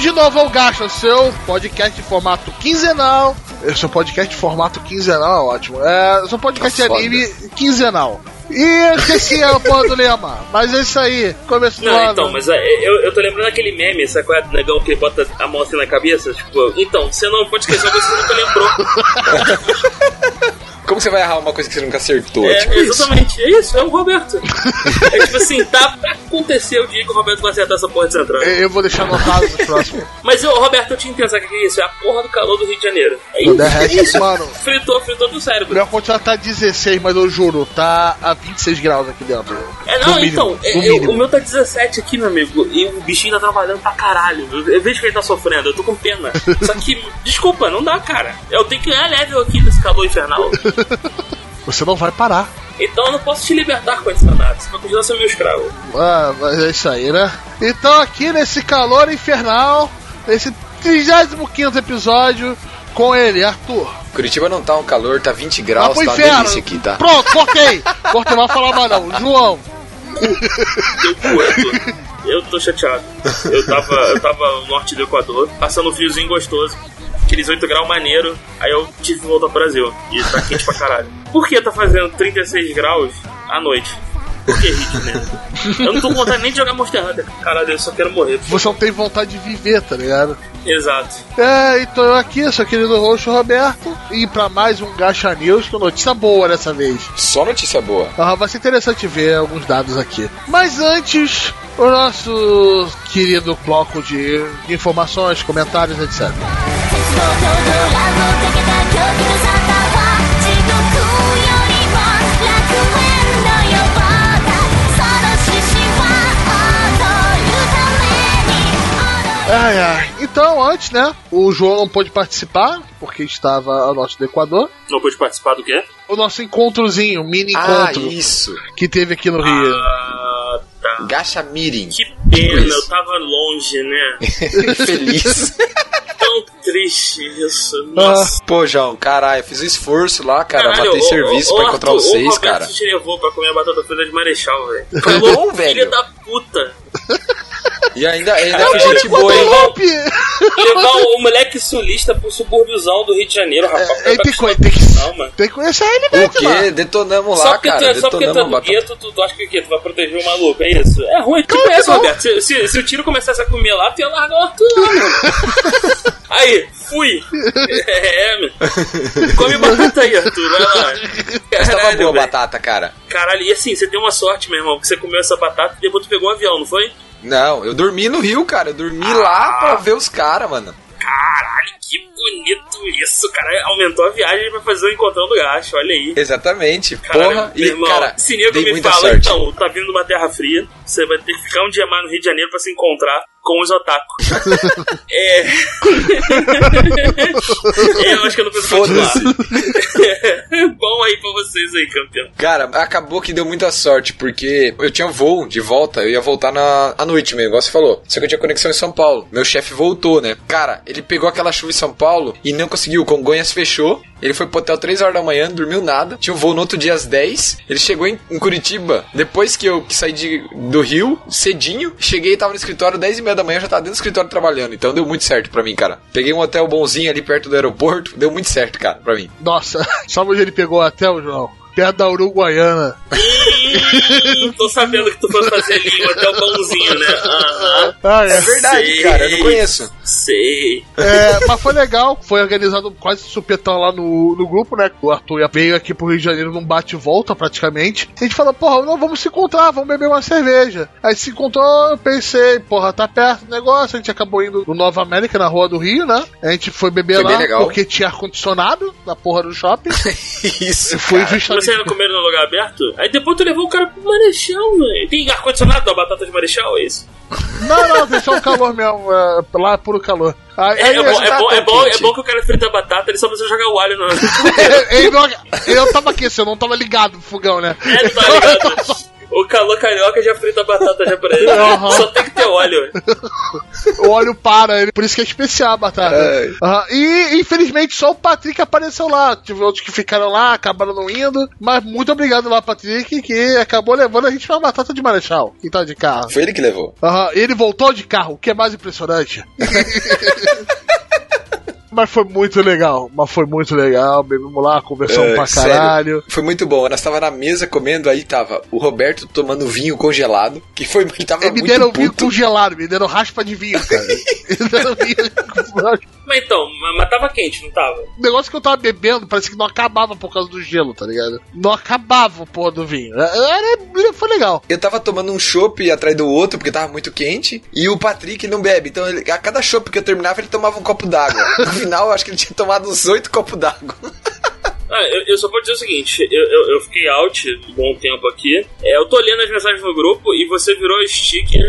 Bem-vindos de novo ao Gacha, seu podcast em formato quinzenal. Seu podcast em formato quinzenal, ótimo. É, seu podcast Tá de anime quinzenal. E esqueci a porra do lema, mas é isso aí. Começo do Não, ano. então, mas é, eu, eu tô lembrando aquele meme, sabe qual é do negão que bota a mão assim na cabeça? Tipo, então, você não pode esquecer uma coisa que você nunca lembrou. Como você vai errar uma coisa que você nunca acertou? É, tipo isso. exatamente, é isso, é o Roberto. É tipo assim, tá pra acontecer o dia que o Roberto vai acertar essa porra de central. Eu vou deixar anotado no próximo. Mas eu, Roberto, eu tinha que pensar que é isso, é a porra do calor do Rio de Janeiro. É isso, derrete, é isso. mano. Fritou, fritou do cérebro. Meu condicionado tá 16, mas eu juro, tá a 26 graus aqui dentro. É, não, mínimo, então, é, eu- o meu tá 17 aqui, meu amigo, e o bichinho tá trabalhando pra caralho. Eu, eu vejo que ele tá sofrendo, eu tô com pena. Só que, desculpa, não dá, cara. Eu tenho que ganhar level aqui desse calor infernal. Você não vai parar. Então eu não posso te libertar com esse danado, você vai continuar sendo meu escravo. Ah, mas é isso aí, né? Então, aqui nesse calor infernal, nesse 35 episódio, com ele, Arthur. Curitiba não tá um calor, tá 20 Vai graus, tá uma inferno. delícia aqui, tá? Pronto, cortei. Cortei, não vai falar mais não. João. Deu cu, Arthur. Eu tô chateado. Eu tava, eu tava no norte do Equador, passando um friozinho gostoso. Aqueles 8 graus maneiro, aí eu tive que voltar pro Brasil. E tá quente pra caralho. Por que tá fazendo 36 graus à noite? Por que Janeiro? Eu não tô com vontade nem de jogar Monster Hunter. Caralho, eu só quero morrer. Você não tem vontade de viver, tá ligado? Exato. É, então eu aqui, seu querido roxo Roberto, e pra mais um Gacha News, com notícia boa dessa vez. Só notícia boa. Ah, vai ser interessante ver alguns dados aqui. Mas antes, o nosso querido bloco de informações, comentários, etc. Ai, ai. Então, antes, né? O João não pôde participar, porque estava ao norte do Equador. Não pôde participar do quê? O nosso encontrozinho, mini ah, encontro. Ah, isso. Que teve aqui no Rio. Ah. Gacha Meeting. Que pena, Isso. eu tava longe, né? Feliz. Tão triste isso. Nossa. Pô, João, caralho, eu fiz um esforço lá, cara. Caralho, matei serviço ô, pra encontrar Arthur, vocês, o cara. te levou pra comer a batata frita de Marechal, velho. Foi bom, velho. Filha da puta. E ainda, ainda fui gente boa, hein? Levar o moleque sulista pro subúrbiozão do Rio de Janeiro, rapaz. É, ele tem, que, Não, tem, que, Não, mano. tem que conhecer ele O mesmo, lá. quê? Detonamos Só lá, porque, cara. tu, é- só porque tu é Detonamos do gueto, tu, tu acha que o quê? Tu vai proteger o maluco, é isso? É ruim, tu Claro que conhece. Roberto. Se, se, se o tiro começasse a comer lá, tu ia largar o Arthur lá, mano. Aí, fui. É, meu. Come batata aí, Arthur, vai lá. Mas tava Caralho, boa a batata, cara. Caralho, e assim, você deu uma sorte, meu irmão, que você comeu essa batata e depois tu pegou um avião, não foi? Não, eu dormi no Rio, cara. Eu dormi lá pra ver os caras, mano. Caralho, que bonito isso, cara. Aumentou a viagem pra fazer o encontrão do gacho, olha aí. Exatamente. Caralho, Porra. meu E, irmão, cara, se nego me muita fala, sorte. então, tá vindo uma terra fria, você vai ter que ficar um dia mais no Rio de Janeiro pra se encontrar com os otakus. é... é... Eu acho que eu não preciso continuar. Bom aí pra vocês aí, campeão. Cara, acabou que deu muita sorte, porque eu tinha voo de volta, eu ia voltar na à noite mesmo, igual você falou. Só que eu tinha conexão em São Paulo. Meu chefe voltou, né? Cara, ele pegou aquela chuva São Paulo e não conseguiu. Congonhas fechou. Ele foi pro hotel 3 horas da manhã, não dormiu nada. Tinha um voo no outro dia às 10. Ele chegou em, em Curitiba depois que eu que saí de, do Rio, cedinho. Cheguei e tava no escritório 10 e meia da manhã, já tava dentro do escritório trabalhando. Então deu muito certo pra mim, cara. Peguei um hotel bonzinho ali perto do aeroporto. Deu muito certo, cara, pra mim. Nossa, sabe onde ele pegou o João? Perto da Uruguaiana. Ih, tô sabendo que tu foi fazer ali um hotel bonzinho, né? Aham. Ah, é. É verdade, Sei. cara, eu não conheço. Sei. É, mas foi legal, foi organizado quase supetão lá no, no grupo, né? O Arthur veio aqui pro Rio de Janeiro num bate e volta praticamente. A gente falou, porra, não, vamos se encontrar, vamos beber uma cerveja. Aí se encontrou, eu pensei, porra, tá perto do negócio. A gente acabou indo no Nova América, na rua do Rio, né? A gente foi beber Foi lá porque tinha ar-condicionado na porra do shopping. Isso. Eu fui cara. justamente. Vocês não comeram no lugar aberto? Aí depois tu levou o cara pro Marechal, velho. Tem ar-condicionado da batata de Marechal, é isso? Não, não, deixou o calor mesmo, é, lá é puro calor. Aí, É, aí é, bom, eu- é, bom, é, bom, é bom que o cara frita a batata, ele só precisa jogar o alho no. ele não- eu tava aquecendo, eu não tava ligado no fogão, né? É, não tá ligado? O calor carioca já frita a batata já pra ele. Aham. Só tem que ter óleo. O óleo para ele, por isso que é especial a batata. É. Aham. E infelizmente só o Patrick apareceu lá. Tive outros que ficaram lá, acabaram não indo. Mas muito obrigado lá, Patrick, que acabou levando a gente pra batata de Marechal. Que tá de carro. Foi ele que levou. Aham, Ele voltou de carro, o que é mais impressionante. Mas foi muito legal, mas foi muito legal. Bebemos lá, conversamos É, pra sério. caralho. Foi muito bom. Nós tava na mesa comendo, aí tava o Roberto tomando vinho congelado, que foi ele tava Eles me muito deram vinho puto. congelado, me deram raspa de vinho, cara. Me deram vinho. Mas então, mas- tava quente, não tava? O negócio que eu tava bebendo parece que não acabava por causa do gelo, tá ligado? Não acabava o porra do vinho. Era, foi legal. Eu tava tomando um chopp atrás do outro, porque tava muito quente, e o Patrick não bebe. Então, ele- a cada chopp que eu terminava, ele tomava um copo d'água. No final, acho que ele tinha tomado uns oito copos d'água. Ah, eu, eu só vou dizer o seguinte, eu, eu, eu fiquei out um bom tempo aqui. É, eu tô lendo as mensagens no grupo e você virou sticker.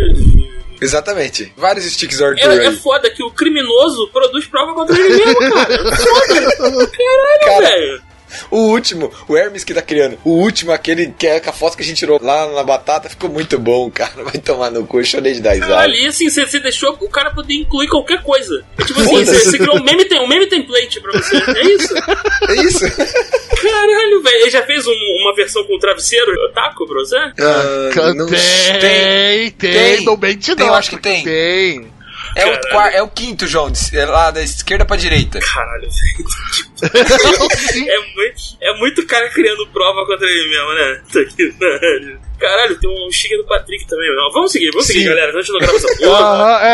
Exatamente. Vários sticks do Arthur É, é foda que o criminoso produz prova contra ele mesmo, cara. Foda. Caralho, Cara, velho. O último, o Hermes que tá criando. O último, aquele que é com a foto que a gente tirou lá na batata, ficou muito bom, cara. Vai tomar no cu, eu chorei de dar risada. Caralho, e assim, você, você deixou o cara poder incluir qualquer coisa. É tipo assim, você, você criou um meme, tem- um meme template pra você. É isso? É isso? Caralho, velho. Ele já fez um- uma versão com travesseiro taco pra você? Ah, não tem, tem, Tem. não mente Tem, não. eu acho que tem. Tem. É o, Caralho. é o quinto, João, de- é lá da esquerda pra direita. Caralho, velho. É muito, é muito cara criando prova contra ele mesmo, né? Puta que pariu. Caralho, tem um sticker do Patrick também. Não, vamos seguir, vamos seguir, Sim. galera. A gente não grava essa porra. Aham, é,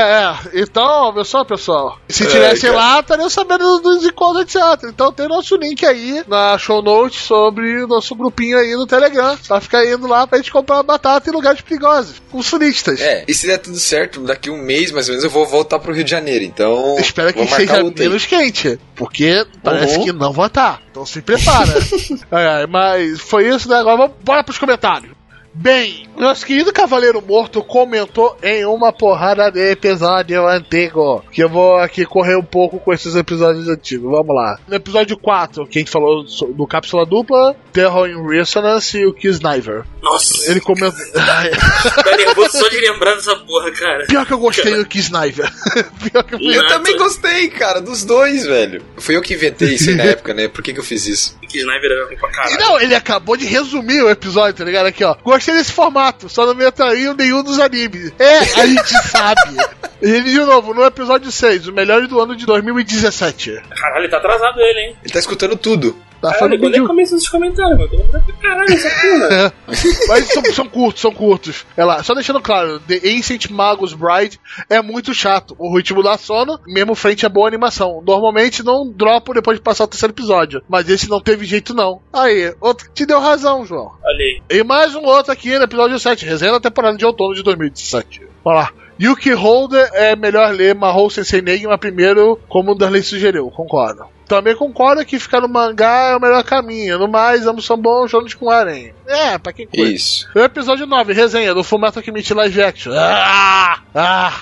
é. Então, olha só, pessoal. Se É, tivesse cara. lá, estariam sabendo dos encontros, etc. Então tem nosso link aí na show notes sobre o nosso grupinho aí no Telegram. Pra ficar indo lá pra gente comprar batata em lugares perigosos. Com sulistas. É, e se der tudo certo, daqui um mês mais ou menos eu vou voltar pro Rio de Janeiro. Então. Espero que seja menos quente, porque parece Uhum. que não vai estar. Então se prepara. É, mas foi isso, né? Agora vamos bora pros comentários. Bem, nosso querido Cavaleiro Morto comentou em uma porrada de episódio antigo. Que eu vou aqui correr um pouco com esses episódios antigos. Vamos lá. No episódio 4, que a gente falou do Cápsula Dupla, Terror in Resonance e o Kisniver. Nossa, Ele comentou. Tá nervoso só de lembrar dessa porra, cara. Pior que eu gostei do Kisniver. Pior que eu fui. Eu também gostei, cara, dos dois, velho. Fui eu que inventei isso aí na época, né? Por que, que eu fiz isso? Que sniper é ruim pra caralho. Não, ele acabou de resumir o episódio, tá ligado? Aqui, ó. Gostei desse formato, só não me atraiu nenhum dos animes. É, a gente sabe. Ele, de novo, no episódio 6, o melhor do ano de 2017. Caralho, tá atrasado ele, hein? Ele tá escutando tudo. Tá Caralho, falando quando é que de... começa esses comentários, mano? Caralho, essa porra. Mas são, são curtos, são curtos. É lá, só deixando claro, The Ancient Magus Bride é muito chato. O ritmo dá sono, mesmo frente a boa animação. Normalmente não dropo depois de passar o terceiro episódio. Mas esse não teve jeito, não. Aí, outro que te deu razão, João. Olha aí. E mais um outro aqui no episódio 7, resenha da temporada de outono de 2017. Vamos lá. Yuki Holder é melhor ler Mahou Sensei Negima primeiro, como o Darley sugeriu, concordo. Também concordo que ficar no mangá é o melhor caminho. No mais, ambos são bons jogos com harém. É, pra quem curte. Isso. O episódio 9, resenha do Fullmetal Kimchi Live Action. Ah! Ah!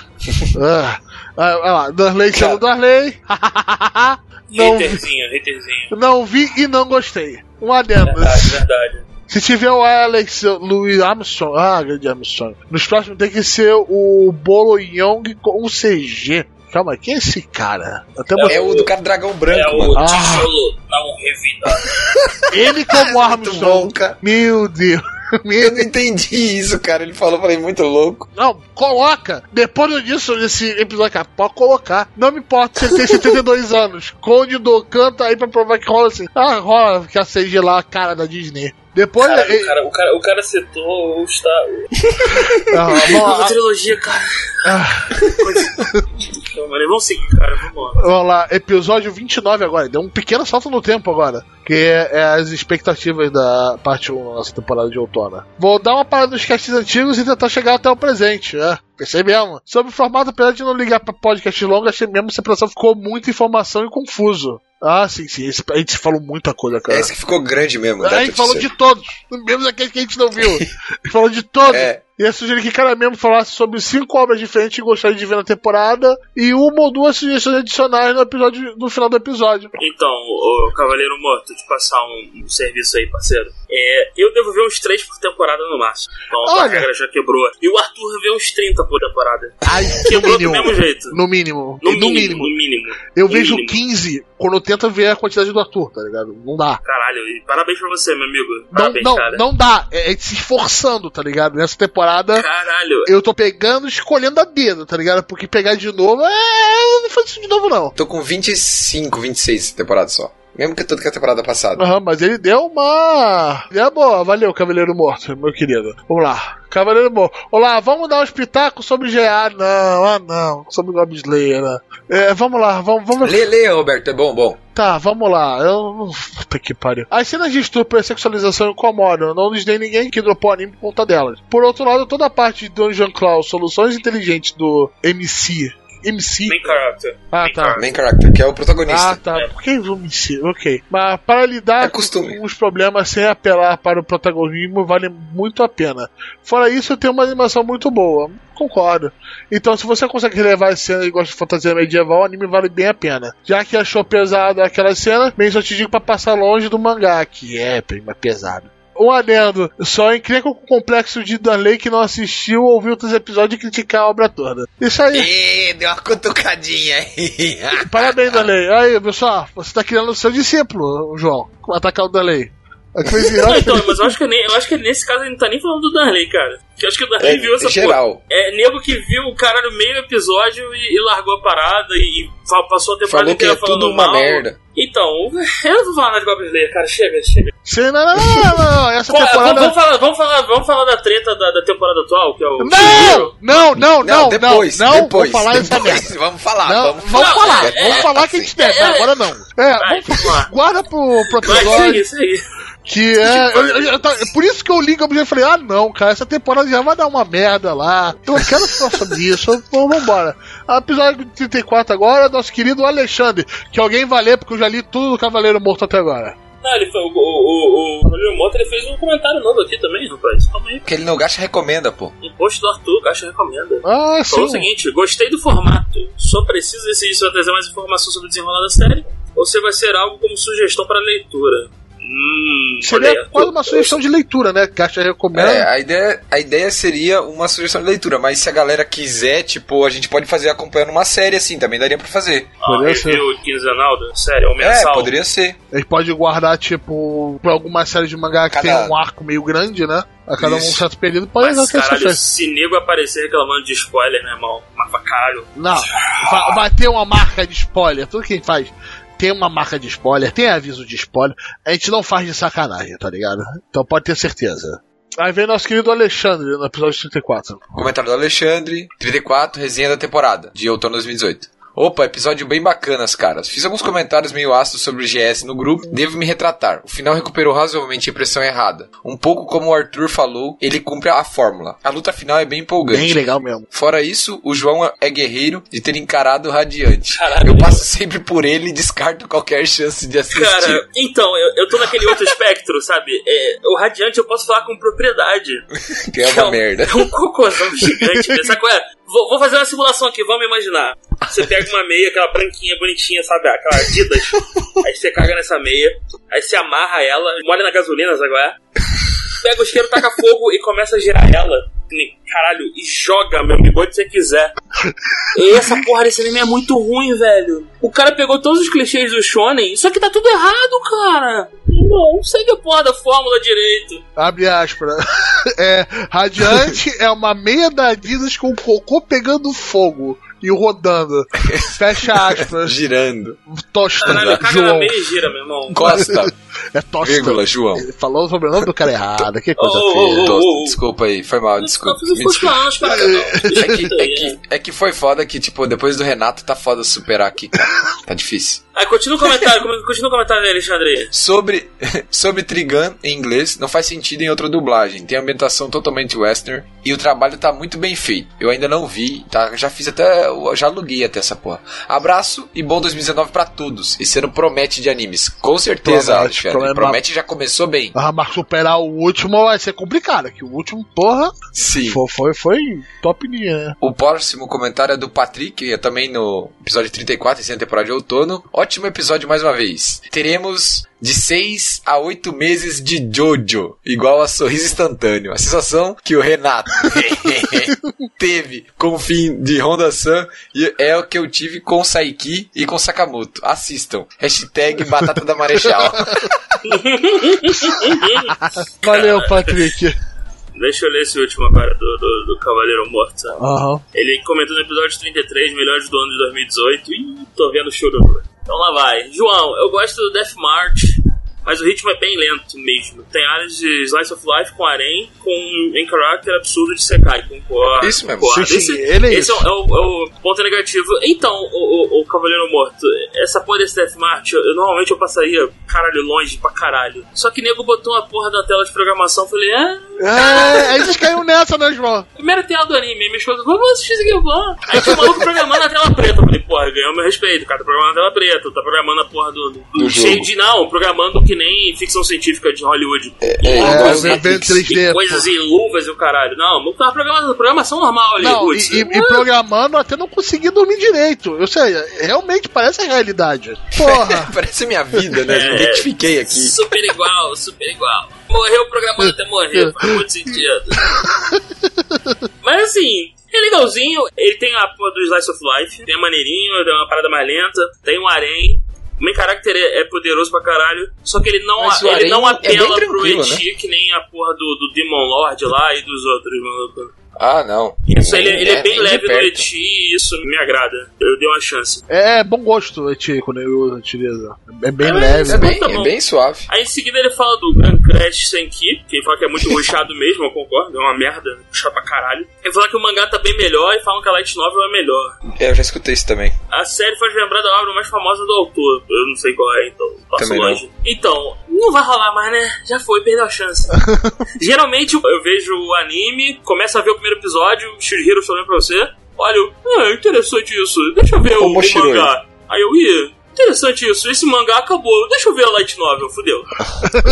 ah. Ah, olha lá, Darley sendo Darley. não, Haterzinho, haterzinho. não vi e não gostei. Um adendo. Verdade, verdade. Se tiver o Alex Louis Armstrong, ah, grande Armstrong, nos próximos tem que ser o Bolo Young com CG. Calma, quem é esse cara? Até É o do cara dragão branco, É o mano. Ah. tijolo, um revidado. ele como Armstrong. bom, cara. Meu Deus. Eu não entendi isso, cara. Ele falou, falei, muito louco. Não, coloca. Depois disso, nesse episódio aqui, pode colocar. Não me importa se ele tem 72 anos. Conde do canta aí pra provar que rola assim. Ah, rola que a CG lá, a cara da Disney. Depois. Cara, ele- o, cara, o, cara, o cara citou o Star Ah, Nova lá. trilogia, cara. Ah. Então, mano, vamos seguir, cara. Vamos lá. Vamos lá, episódio 29 agora. Deu um pequeno salto no tempo agora. Que é, é as expectativas da parte 1 da nossa temporada de outono. Vou dar uma parada nos casts antigos e tentar chegar até o presente, né? Pensei mesmo. Sobre o formato, apesar de não ligar pra podcast longo, achei mesmo que a separação ficou muita informação e confuso. Ah, sim, sim. Esse, a gente falou muita coisa, cara. Esse que ficou grande mesmo. a dá gente falou de todos, mesmo aqueles que a gente não viu. A gente falou de todos. É. Ia sugerir que cada membro falasse sobre cinco obras diferentes que gostaria de ver na temporada e uma ou duas sugestões adicionais no, episódio, no final do episódio. Então, o Cavaleiro Morto, te passar um, um serviço aí, parceiro. É, eu devo ver uns 3 por temporada no máximo. Então a Olha. regra já quebrou. E o Arthur vê uns 30 por temporada. Ai, Quebrou do mínimo. mesmo jeito. No mínimo. No, mínimo, mínimo. No mínimo. Eu No vejo mínimo. 15 quando eu tento ver a quantidade do Arthur, tá ligado? Não dá. Caralho, e parabéns pra você, meu amigo. Não, Parabéns, não, cara. não dá. É, é se esforçando, tá ligado? Nessa temporada Caralho. eu tô pegando, escolhendo a dedo, tá ligado? Porque pegar de novo, é. Não faz isso de novo, não. Tô com 25, 26 temporadas só. Mesmo que tudo que a temporada passada. Aham, mas ele deu uma. É boa, valeu, Cavaleiro Morto, meu querido. Vamos lá. Cavaleiro Morto. Olá, vamos dar um espetáculo sobre GA. Não, ah não. Sobre Gob Slayer. né? É, vamos lá, vamos. vamos... Lê, lê, Roberto, é bom, bom. Tá, vamos lá. Eu. Puta que pariu. As cenas de estupro e sexualização incomodam. Não lhes dei ninguém que dropou anime por conta delas. Por outro lado, toda a parte de Dungeon Claw, soluções inteligentes do MC. MC? Main character. Ah, Main tá. character. Main character, que é o Ah, protagonista. tá. É. Por que MC? Ok. Mas para lidar É com os problemas sem apelar para o protagonismo, vale muito a pena. Fora isso, tem uma animação muito boa. Concordo. Então, se você consegue relevar as cenas e gosta de fantasia medieval, o anime vale bem a pena. Já que achou pesado aquela cena, bem só te digo pra passar longe do mangá, que é bem mais pesado. Um adendo, só encrenca com o complexo de Danley que não assistiu ou ouviu outros episódios e criticar a obra toda. Isso aí. Ê, deu uma cutucadinha aí. Parabéns, Danley. Aí, pessoal, você tá criando o seu discípulo, João. Atacar o Danley. Não, virando. então, mas eu acho, que nem, eu acho que nesse caso ele não tá nem falando do Darley, cara. Eu acho que o Darley É, viu essa em geral. porra. É nego que viu o caralho meio episódio e, e largou a parada e fa- passou a temporada Falou que inteira é tudo uma mal. merda. Então, eu não vou falar nada de Goblin Slayer, cara. Chega, chega. Sim, não, não, não, não. Essa vamos, temporada. vamos falar, vamos, falar, vamos falar da treta da, da temporada atual, que é o. Não! Não, não, não, depois, não, depois. vou falar essa depois. merda. Vamos falar, Não, vamos vamos falar. falar, é, vamos é, falar que a assim. gente deve, é, agora não. É, Vai, vamos, vamos guarda pro, pro isso aí, isso aí. que é. eu- eu- eu tá- por isso que eu ligo e falei, ah não, cara, essa temporada já vai dar uma merda lá. Eu não quero falar sobre isso. Vamos vambora. Episódio 34 agora, nosso querido Alexandre. Que alguém vai ler, porque eu já li tudo do Cavaleiro Morto até agora. Não, ele foi, o, o, o, o Mota ele fez um comentário novo aqui também, rapaz. Calma aí. Que ele não gasta, recomenda, pô. Um post do Arthur, Caixa recomenda. Ah, Falou o sim. seguinte: gostei do formato, só preciso decidir se vai trazer mais informação sobre o desenrolar da série ou se vai ser algo como sugestão para leitura. Hum, Seria quase uma sugestão de leitura, né? Caixa recomenda. É, a ideia, a ideia seria uma sugestão de leitura, mas se a galera quiser, tipo, a gente pode fazer acompanhando uma série assim, também daria pra fazer. Ah, Poderia ser. quinzenal da série, ou É, mensal. poderia ser. A gente pode guardar, tipo, pra alguma série de mangá que Cada- tem um arco meio grande, né? A cada um Isso. certo período pode Mas caralho, se nego aparecer reclamando de spoiler, meu irmão, mas pra caralho. Não, vai, ter uma marca de spoiler. Tudo que a gente faz tem uma marca de spoiler, tem aviso de spoiler. A gente não faz de sacanagem, tá ligado? Então pode ter certeza. Aí vem nosso querido Alexandre no episódio 34. Comentário do Alexandre, 34, resenha da temporada, de outono de 2018. Opa, episódio bem bacanas, caras. Fiz alguns comentários meio ácidos sobre o GS no grupo, devo me retratar. O final recuperou razoavelmente a impressão errada. Um pouco como o Arthur falou, ele cumpre a fórmula. A luta final é bem empolgante. Bem legal mesmo. Fora isso, o João é guerreiro de ter encarado o Radiante. Caralho. Eu passo sempre por ele e descarto qualquer chance de assistir. Cara, então, eu, eu tô naquele outro espectro, sabe? É, o Radiante eu posso falar com propriedade. que é uma merda. É um cocôzão gigante. mesmo. Sabe qual é? Vou, vou fazer uma simulação aqui, vamos imaginar. Você pega uma meia, aquela branquinha, bonitinha, sabe? Aquela Adidas. aí você caga nessa meia, aí você amarra ela, molha na gasolina, sabe? Pega o isqueiro, taca fogo e começa a girar ela. Caralho, e joga, meu amigo, onde você quiser. E essa porra desse anime é muito ruim, velho. O cara pegou todos os clichês do Shonen, só que tá tudo errado, cara. Não, segue a porra da fórmula direito. Abre aspas. É, Radiante é uma meia da Adidas com o cocô pegando fogo e rodando. Fecha aspas. Girando. Tosta, Caralho, caga na meia e gira, meu irmão. Costa, É tosta. vírgula, João. Ele falou o sobrenome do cara errado. Que coisa Oh, oh, feia. oh, Tosta, oh. desculpa aí, foi mal, desculpa. Não, Me não desculpa. não, não. É que, é, que, é que foi foda que, tipo, depois do Renato tá foda superar aqui, cara. Tá difícil. Aí continua o comentário, come- continua o comentário aí, Alexandre. Sobre, sobre Trigun em inglês, não faz sentido em outra dublagem. Tem ambientação totalmente western e o trabalho tá muito bem feito. Eu ainda não vi, tá? Já fiz até. Já aluguei até essa porra. Abraço e bom 2019 pra todos. Esse ano promete de animes. Com certeza, Promete, Alexandre. promete. Promete já começou bem. Ah, mas superar o último vai ser complicado, que o último, porra, Sim. foi, foi, foi top linha, né? O próximo comentário é do Patrick, é também no episódio 34, esse é a temporada de outono. Ótimo episódio mais uma vez. Teremos de 6 a 8 meses de Jojo, igual a sorriso instantâneo. A sensação que o Renato teve com o fim de Honda Sun e é o que eu tive com Saiki e com Sakamoto. Assistam. Hashtag Batata da Marechal. Valeu, Patrick. Deixa eu ler esse último agora do, do, do Cavaleiro Morto. Aham. Ele comentou no episódio 33, melhores do ano de 2018. Ih, tô vendo choro. Então lá vai. João, eu gosto do Death March, mas o ritmo é bem lento mesmo. Tem áreas de Slice of Life com Arém, com em caráter absurdo de Sekai. Concordo. Isso mesmo. sim, esse ele é esse isso. é, o, é o ponto negativo. Então, o, o, o Cavaleiro Morto, essa porra desse Death March, eu, normalmente eu passaria caralho longe pra caralho. Só que nego botou uma porra da tela de programação, eu falei, ah. É, a gente caiu nessa, né, João? Primeira tela do anime, minha esposa falou, vamos assistir isso aqui, vamos. Aí tinha um maluco programando na tela preta. Eu falei, porra, ganhou meu respeito, o cara tá programando na tela preta, tá programando a porra do. do, Do cheio de. Não, programando que nem ficção científica de Hollywood. É, E É, os vem vem Matrix. 3D. e coisas e luvas e o caralho. Não, não tava programando, programação normal ali, Não, e, e- e programando até não consegui dormir direito. Ou seja, realmente parece a realidade. Porra! Parece minha vida, né? É. Identifiquei aqui. Super igual, super igual. Morreu programando até morrer, faz muito sentido. Mas assim, é legalzinho. Ele tem a porra do Slice of Life, tem maneirinho, tem uma parada mais lenta, tem um harém. O main character é, é poderoso pra caralho, só que ele não, Mas o ele não é bem apela pro tranquilo, Eti que nem a porra do, do Demon Lord lá e dos outros, maluco. Ah, não. Isso, ele, ele é, bem nem de leve no. Eti e isso me agrada. Eu dei uma chance. É bom gosto, Eti, quando eu uso utiliza. É bem É, leve. É bem, Tá é bem suave. Aí em seguida ele fala do Grand Crash Senki, que fala que é muito ruxado mesmo, eu concordo, é uma merda, puxado pra caralho. Ele fala que o mangá tá bem melhor e falam que a Light Novel é melhor. É, eu já escutei isso também. A série faz lembrar da obra mais famosa do autor, eu não sei qual é, então passo Também não. longe. Então, não vai rolar mais, né? Já foi, perdeu a chance. Geralmente eu vejo o anime, começo a ver o primeiro episódio, Shihiro falando pra você, olha, ah, interessante isso, deixa eu ver o, o mangá. Aí eu ia. Interessante isso, esse mangá acabou. Deixa eu ver a Light Novel, fudeu.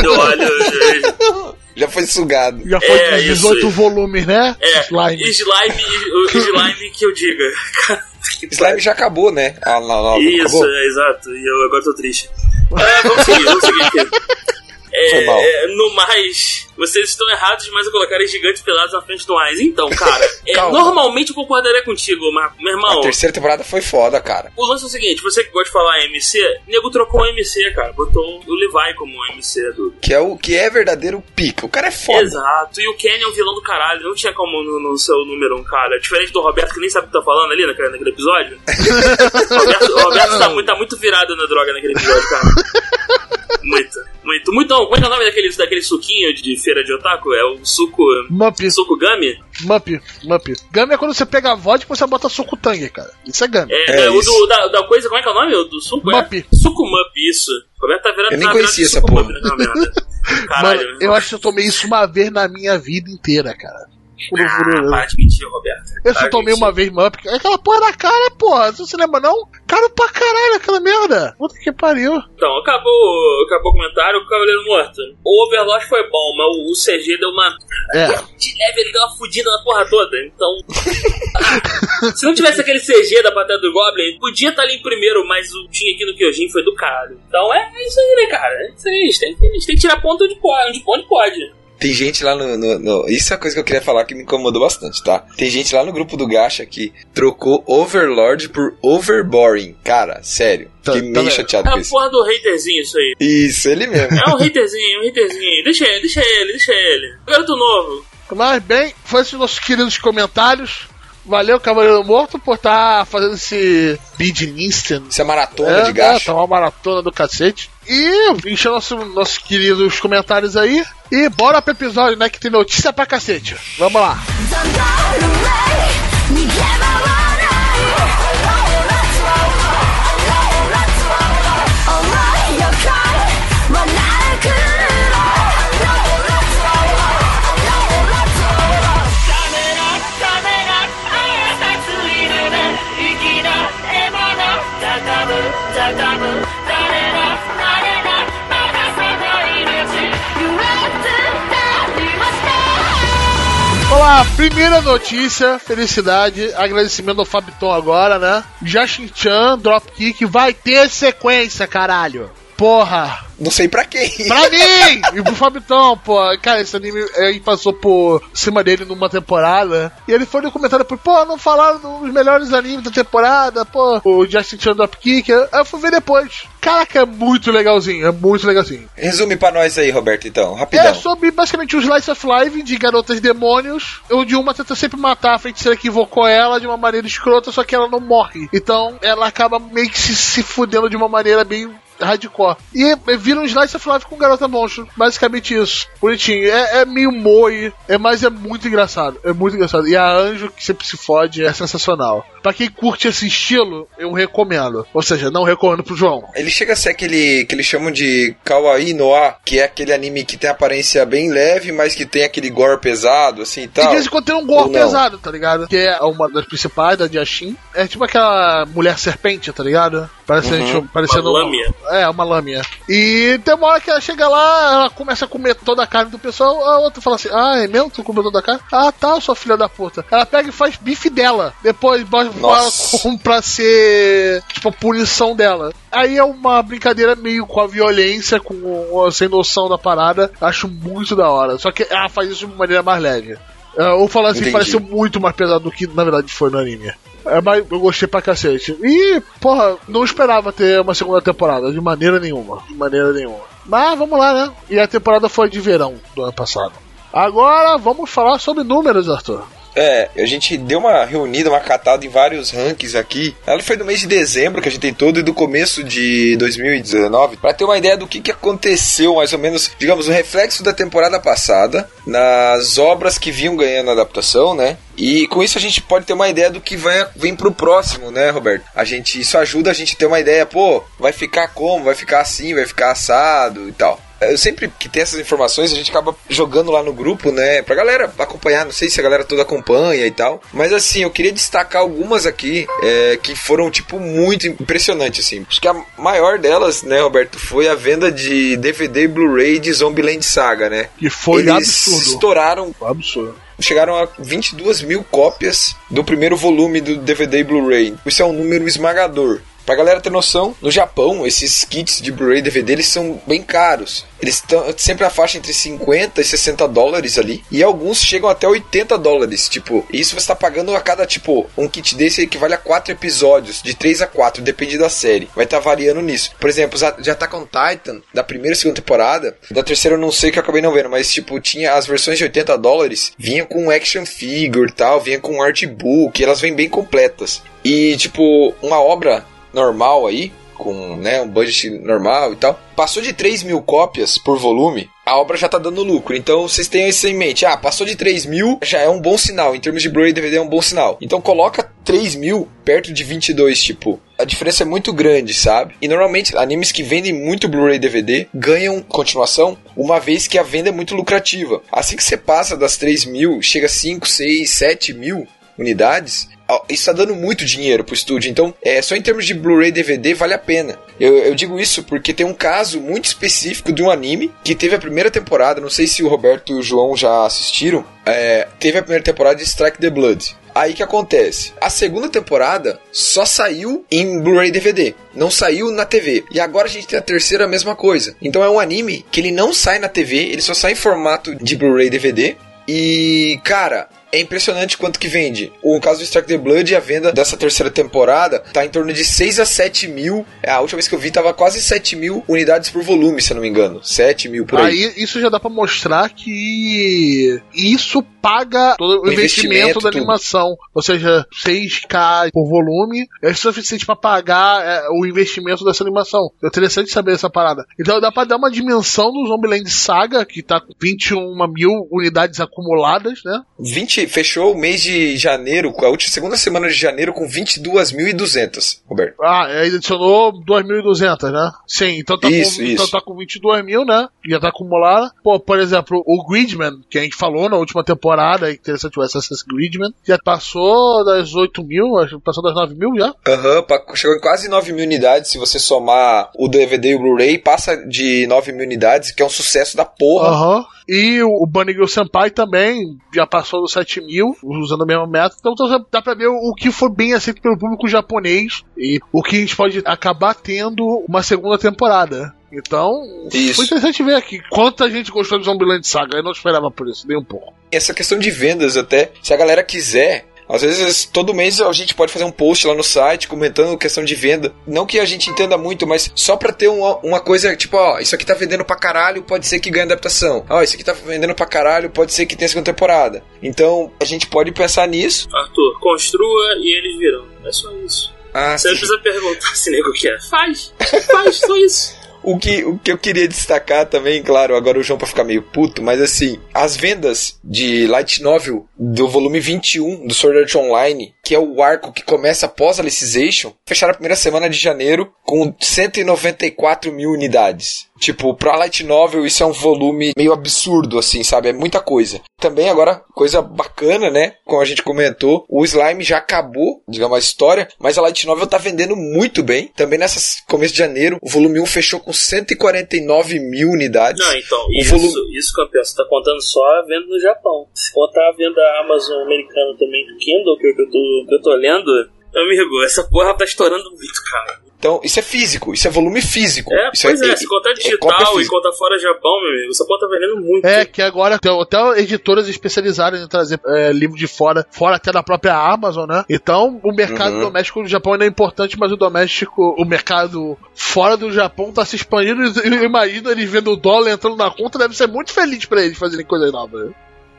Eu olho, eu- Já foi sugado. Já foi É, de isso 18 aí. volumes, né? É, Slime. slime, o slime que eu diga. Slime já acabou, né? A no- nova não Isso, acabou? é, exato. E eu agora tô triste. É, vamos seguir, vamos seguir aqui. É, é, no mais, vocês estão errados demais a colocarem gigantes pelados na frente do Ainz. Então, cara, é, normalmente eu concordaria contigo, Marco. Meu irmão, A terceira temporada foi foda, cara. o lance é o seguinte: você que gosta de falar MC, nego trocou o MC, cara. Botou o Levi como MC do. Que é o que é verdadeiro pica. O cara é foda. Exato, e o Kenny é um vilão do caralho, não tinha como no, no seu número um, cara. Diferente do Roberto, que nem sabe o que tá falando ali naquele, naquele episódio. o Roberto, o Roberto tá, muito, tá muito virado na droga naquele episódio, cara. Muito, muito, muito. Não, como é que é o nome daquele, daquele suquinho de, feira de otaku? É o suco. Mup, Suco Gummy? Mup, Mup. Gummy é quando você pega a vodka e você bota suco tangue, cara. Isso é Gummy. É, É né, o do, da, da coisa, como é que é o nome? O do suco? Mup. É? Suco Mup, isso. O Roberto tá virado Eu nem conhecia essa porra. Mup naquela merda. Caralho. Mano, eu acho que eu tomei isso uma vez na minha vida inteira, cara. Ah, para de mentir, Roberto. Eu só de tomei mentir. uma vez Mup. Aquela porra da cara, porra. Você se lembra não? Caro pra caralho aquela merda. Puta que pariu. Então, acabou, acabou o comentário, o Cavaleiro Morto. O Overlord foi bom, mas o- CG deu uma. É. De leve, ele deu uma fudida na porra toda. Então. Se não tivesse aquele CG da Pateta do Goblin, podia estar ali em primeiro, mas o tinha aqui no Kyojin foi do caralho. Então é, é isso aí, né, cara? É isso aí. A gente tem, que- a gente tem que tirar ponto onde onde pode. Tem gente lá no, no- no- Isso é uma coisa que eu queria falar que me incomodou bastante, tá? Tem gente lá no grupo do Gacha que trocou Overlord por Overboring. Cara, sério. Tá- Fiquei tá meio vendo? chateado É com a isso. porra do haterzinho isso aí. Isso, ele mesmo. É um haterzinho, um haterzinho. Deixa ele, deixa ele, deixa ele. Garoto novo. Mas bem, foi esses nossos queridos comentários. Valeu, Cavaleiro Morto, por estar fazendo esse Bid Instant. Isso é maratona É, de né, gacha. tá uma maratona do cacete. E encher nosso, nossos queridos comentários aí. E bora pro episódio, né? Que tem notícia pra cacete. Vamos lá. Primeira notícia, felicidade, agradecimento ao Fabiton agora, né? Jashin-chan, Dropkick, vai ter sequência, caralho. Porra, Não sei pra quem. Pra mim! E pro Fabitão, pô. Cara, esse anime aí passou por cima dele numa temporada. E ele foi no comentário, pô, não falaram dos melhores animes da temporada, pô. O Justin Chan Dropkick. Aí eu fui ver depois. Caraca, é muito legalzinho, é muito legalzinho. Resume pra nós aí, Roberto, então. Rapidão. É sobre basicamente o Slice of Life de garotas demônios, onde uma tenta sempre matar a feiticeira que invocou ela de uma maneira escrota, só que ela não morre. Então ela acaba meio que se, se fudendo de uma maneira bem hardcore. E vira um Slice of Life com garota monstro. Basicamente isso. Bonitinho. É, é meio moe, é, mas é muito engraçado. É muito engraçado. E a Anjo, que sempre se fode, é sensacional. Pra quem curte esse estilo, eu recomendo. Ou seja, não recomendo pro João. Ele chega a ser aquele que eles chamam de Kawaii Noir, que é aquele anime que tem aparência bem leve, mas que tem aquele gore pesado, assim e E tal. de vez em quando tem um gore pesado, tá ligado? Que é uma das principais, da Yashin. É tipo aquela mulher serpente, tá ligado? Parece, Uhum. parecendo Uma lâmina. É, uma lâmina. E tem uma hora que ela chega lá, ela começa a comer toda a carne do pessoal, a outra fala assim: Ah, é mesmo? Tu comeu toda a carne? Ah, tá, sua filha da puta. Ela pega e faz bife dela. Depois bota pra ser, tipo, a punição dela. Aí é uma brincadeira meio com a violência, com sem noção da parada. Acho muito da hora. Só que ela faz isso de uma maneira mais leve. É, ou falar assim, Entendi. pareceu muito mais pesado do que na verdade foi no anime. É, mas eu gostei pra cacete. E, porra, não esperava ter uma segunda temporada, de maneira nenhuma. De maneira nenhuma. Mas vamos lá, né? E a temporada foi de verão do ano passado. Agora vamos falar sobre números, Arthur. É, a gente deu uma reunida, uma catada em vários rankings aqui. Ela foi do mês de dezembro que a gente tem todo e do começo de 2019, Pra ter uma ideia do que, que aconteceu, mais ou menos, digamos, o reflexo da temporada passada nas obras que vinham ganhando adaptação, né? E com isso a gente pode ter uma ideia do que vai, vem pro próximo, né, Roberto? A gente, isso ajuda a gente a ter uma ideia, pô, vai ficar como? Vai ficar assim, vai ficar assado e tal. Eu sempre que tem essas informações, a gente acaba jogando lá no grupo, né? Pra galera acompanhar. Não sei se a galera toda acompanha e tal. Mas assim, eu queria destacar algumas aqui é, que foram, tipo, muito impressionantes, assim. Acho que a maior delas, né, Roberto, foi a venda de DVD e Blu-ray de Zombieland Saga, né? Que foi Eles absurdo. estouraram absurdo. chegaram a 22 mil cópias do primeiro volume do DVD e Blu-ray. Isso é um número esmagador. Pra galera ter noção, no Japão, esses kits de Blu-ray DVD eles são bem caros. Eles estão sempre a faixa entre 50 e 60 dólares ali. E alguns chegam até 80 dólares. Tipo, isso você tá pagando a cada, tipo, um kit desse equivale a 4 episódios, de 3 a 4, depende da série. Vai estar variando nisso. Por exemplo, de Attack on Titan, da primeira e segunda temporada, da terceira eu não sei que eu acabei não vendo, mas tipo, tinha as versões de 80 dólares, vinha com action figure tal, vinha com artbook, elas vêm bem completas. E tipo, uma obra normal aí, com né, um budget normal e tal, passou de 3 mil cópias por volume, a obra já tá dando lucro. Então vocês tenham isso em mente. Ah, passou de 3 mil, já é um bom sinal. Em termos de Blu-ray DVD é um bom sinal. Então coloca 3 mil perto de 22, tipo. A diferença é muito grande, sabe? E normalmente animes que vendem muito Blu-ray DVD ganham continuação, uma vez que a venda é muito lucrativa. Assim que você passa das 3 mil, chega a 5, 6, 7 mil unidades, isso tá dando muito dinheiro pro estúdio. Então, é, só em termos de Blu-ray DVD vale a pena. Eu, eu digo isso porque tem um caso muito específico de um anime que teve a primeira temporada. Não sei se o Roberto e o João já assistiram. é, teve a primeira temporada de Strike the Blood. Aí que acontece? A segunda temporada só saiu em Blu-ray DVD, não saiu na TV. E agora a gente tem a terceira a mesma coisa. Então é um anime que ele não sai na TV, ele só sai em formato de Blu-ray DVD. E, cara, é impressionante quanto que vende. O caso do Strike the Blood, a venda dessa terceira temporada tá em torno de 6 a 7 mil. É, A última vez que eu vi tava quase 7 mil unidades por volume, se eu não me engano. 7 mil por aí. Aí isso já dá pra mostrar que isso paga todo o O investimento, investimento, da tudo. animação. Ou seja, 6K por volume é suficiente pra pagar é, o investimento dessa animação. É interessante saber essa parada. Então dá pra dar uma dimensão do Zombieland Saga, que tá com 21 mil unidades acumuladas, né? 20, fechou o mês de janeiro, a última segunda semana de janeiro, com 22.200, Roberto. Ah, aí adicionou 2.200, né? Sim, então tá, Isso, com, isso. então tá com 22 mil, né? Já tá acumulada. Pô, por exemplo, o Gridman, que a gente falou na última temporada, é interessante o SS Gridman, já passou das 8 mil, acho que passou das 9 mil já. Aham, pa- chegou em quase 9 mil unidades. Se você somar o DVD e o Blu-ray, passa de 9 mil unidades, que é um sucesso da porra. Aham. E o, o Bunny Girl Senpai também já passou dos 7 mil, usando o mesmo método. Então, então dá pra ver o, o que foi bem aceito pelo público japonês e o que a gente pode acabar tendo uma segunda temporada. Então, Isso. foi interessante ver aqui quanta gente gostou de Zombieland Saga. Eu não esperava por isso, nem um pouco. Essa questão de vendas até, se a galera quiser, às vezes todo mês a gente pode fazer um post lá no site comentando questão de venda. Não que a gente entenda muito, mas só pra ter uma, uma coisa tipo, ó, isso aqui tá vendendo pra caralho, pode ser que ganhe adaptação. Ó, isso aqui tá vendendo pra caralho, pode ser que tenha segunda temporada. Então a gente pode pensar nisso. Arthur, construa e eles virão. É só isso. Ah, Você não sim. precisa perguntar se nego quer. Faz. Faz, só isso. O que, o que eu queria destacar também, claro, agora o João pra ficar meio puto, mas assim, as vendas de Light Novel do volume 21 do Sword Art Online, que é o arco que começa após a Alicization, fecharam a primeira semana de janeiro com 194 mil unidades. Tipo, pra Light Novel isso é um volume meio absurdo, assim, sabe? É muita coisa. Também agora, coisa bacana, né? Como a gente comentou, o Slime já acabou, digamos, a história, mas a Light Novel tá vendendo muito bem. Também nessa começo de janeiro, o volume 1 fechou com 149 mil unidades. Não, então, O isso, volume- isso, campeão, você tá contando só a venda no Japão. Se contar a venda Amazon americana também do Kindle, que eu, tô, que eu tô lendo, meu amigo, essa porra tá estourando muito, cara. Então, isso é físico, isso é volume físico. É, isso pois é, se contar cópia digital e física. contar fora Japão, meu amigo, essa porra tá vendendo muito. É, que agora tem até editoras especializadas em trazer é, livro de fora, fora até da própria Amazon, né? Então, o mercado Uhum. doméstico do Japão ainda é importante, mas o doméstico, o mercado fora do Japão tá se expandindo. e Eu imagino eles vendo o dólar entrando na conta, deve ser muito feliz pra eles fazerem coisas novas.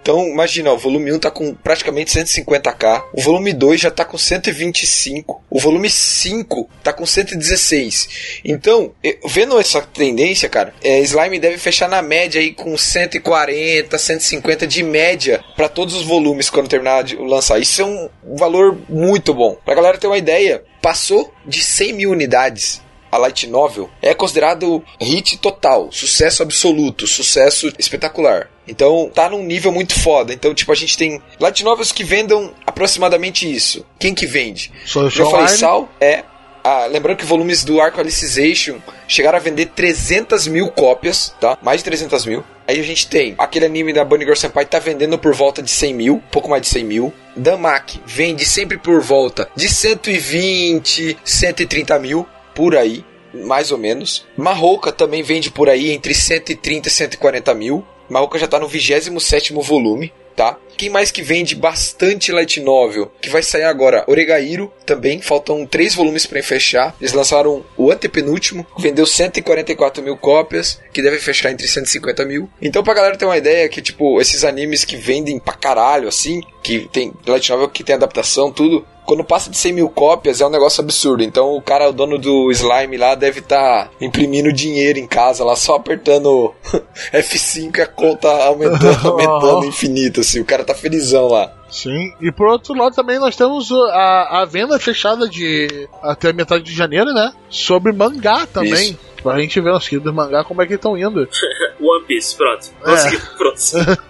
Então, imagina, o volume 1 tá com praticamente 150k, o volume 2 já tá com 125, o volume 5 tá com 116. Então, vendo essa tendência, cara, é, Slime deve fechar na média aí com 140, 150 de média pra todos os volumes quando terminar de lançar. Isso é um valor muito bom. Pra galera ter uma ideia, passou de 100 mil unidades a light novel é considerado hit total, sucesso absoluto, sucesso espetacular. Então tá num nível muito foda. Então, tipo, a gente tem light novels que vendam aproximadamente isso. Quem que vende? Só Já falei. Sal, é. Ah, lembrando que volumes do Arco Alicization chegaram a vender 300 mil cópias, tá? Mais de 300 mil. Aí a gente tem aquele anime da Bunny Girl Senpai tá vendendo por volta de 100 mil, pouco mais de 100 mil. Damak vende sempre por volta de 120, 130 mil, por aí, mais ou menos. Marroca também vende por aí entre 130 e 140 mil. Marroca já tá no 27 volume, tá? Quem mais que vende bastante light novel, que vai sair agora? Oregairo também, faltam três volumes para fechar. Eles lançaram o antepenúltimo, vendeu 144 mil cópias, que deve fechar entre 150 mil. Então pra galera ter uma ideia que, tipo, esses animes que vendem pra caralho, assim, que tem light novel que tem adaptação, tudo, quando passa de 100 mil cópias é um negócio absurdo. Então o cara, o dono do slime lá, deve estar imprimindo dinheiro em casa lá, só apertando F5 e a conta aumentando, aumentando infinito, assim. O cara tá felizão lá. Sim, e por outro lado também nós temos a, a venda fechada de até a metade de janeiro, né? Sobre mangá também. Isso. Pra gente ver os queridos mangá como é que estão indo. One Piece, pronto. Consegui, pronto.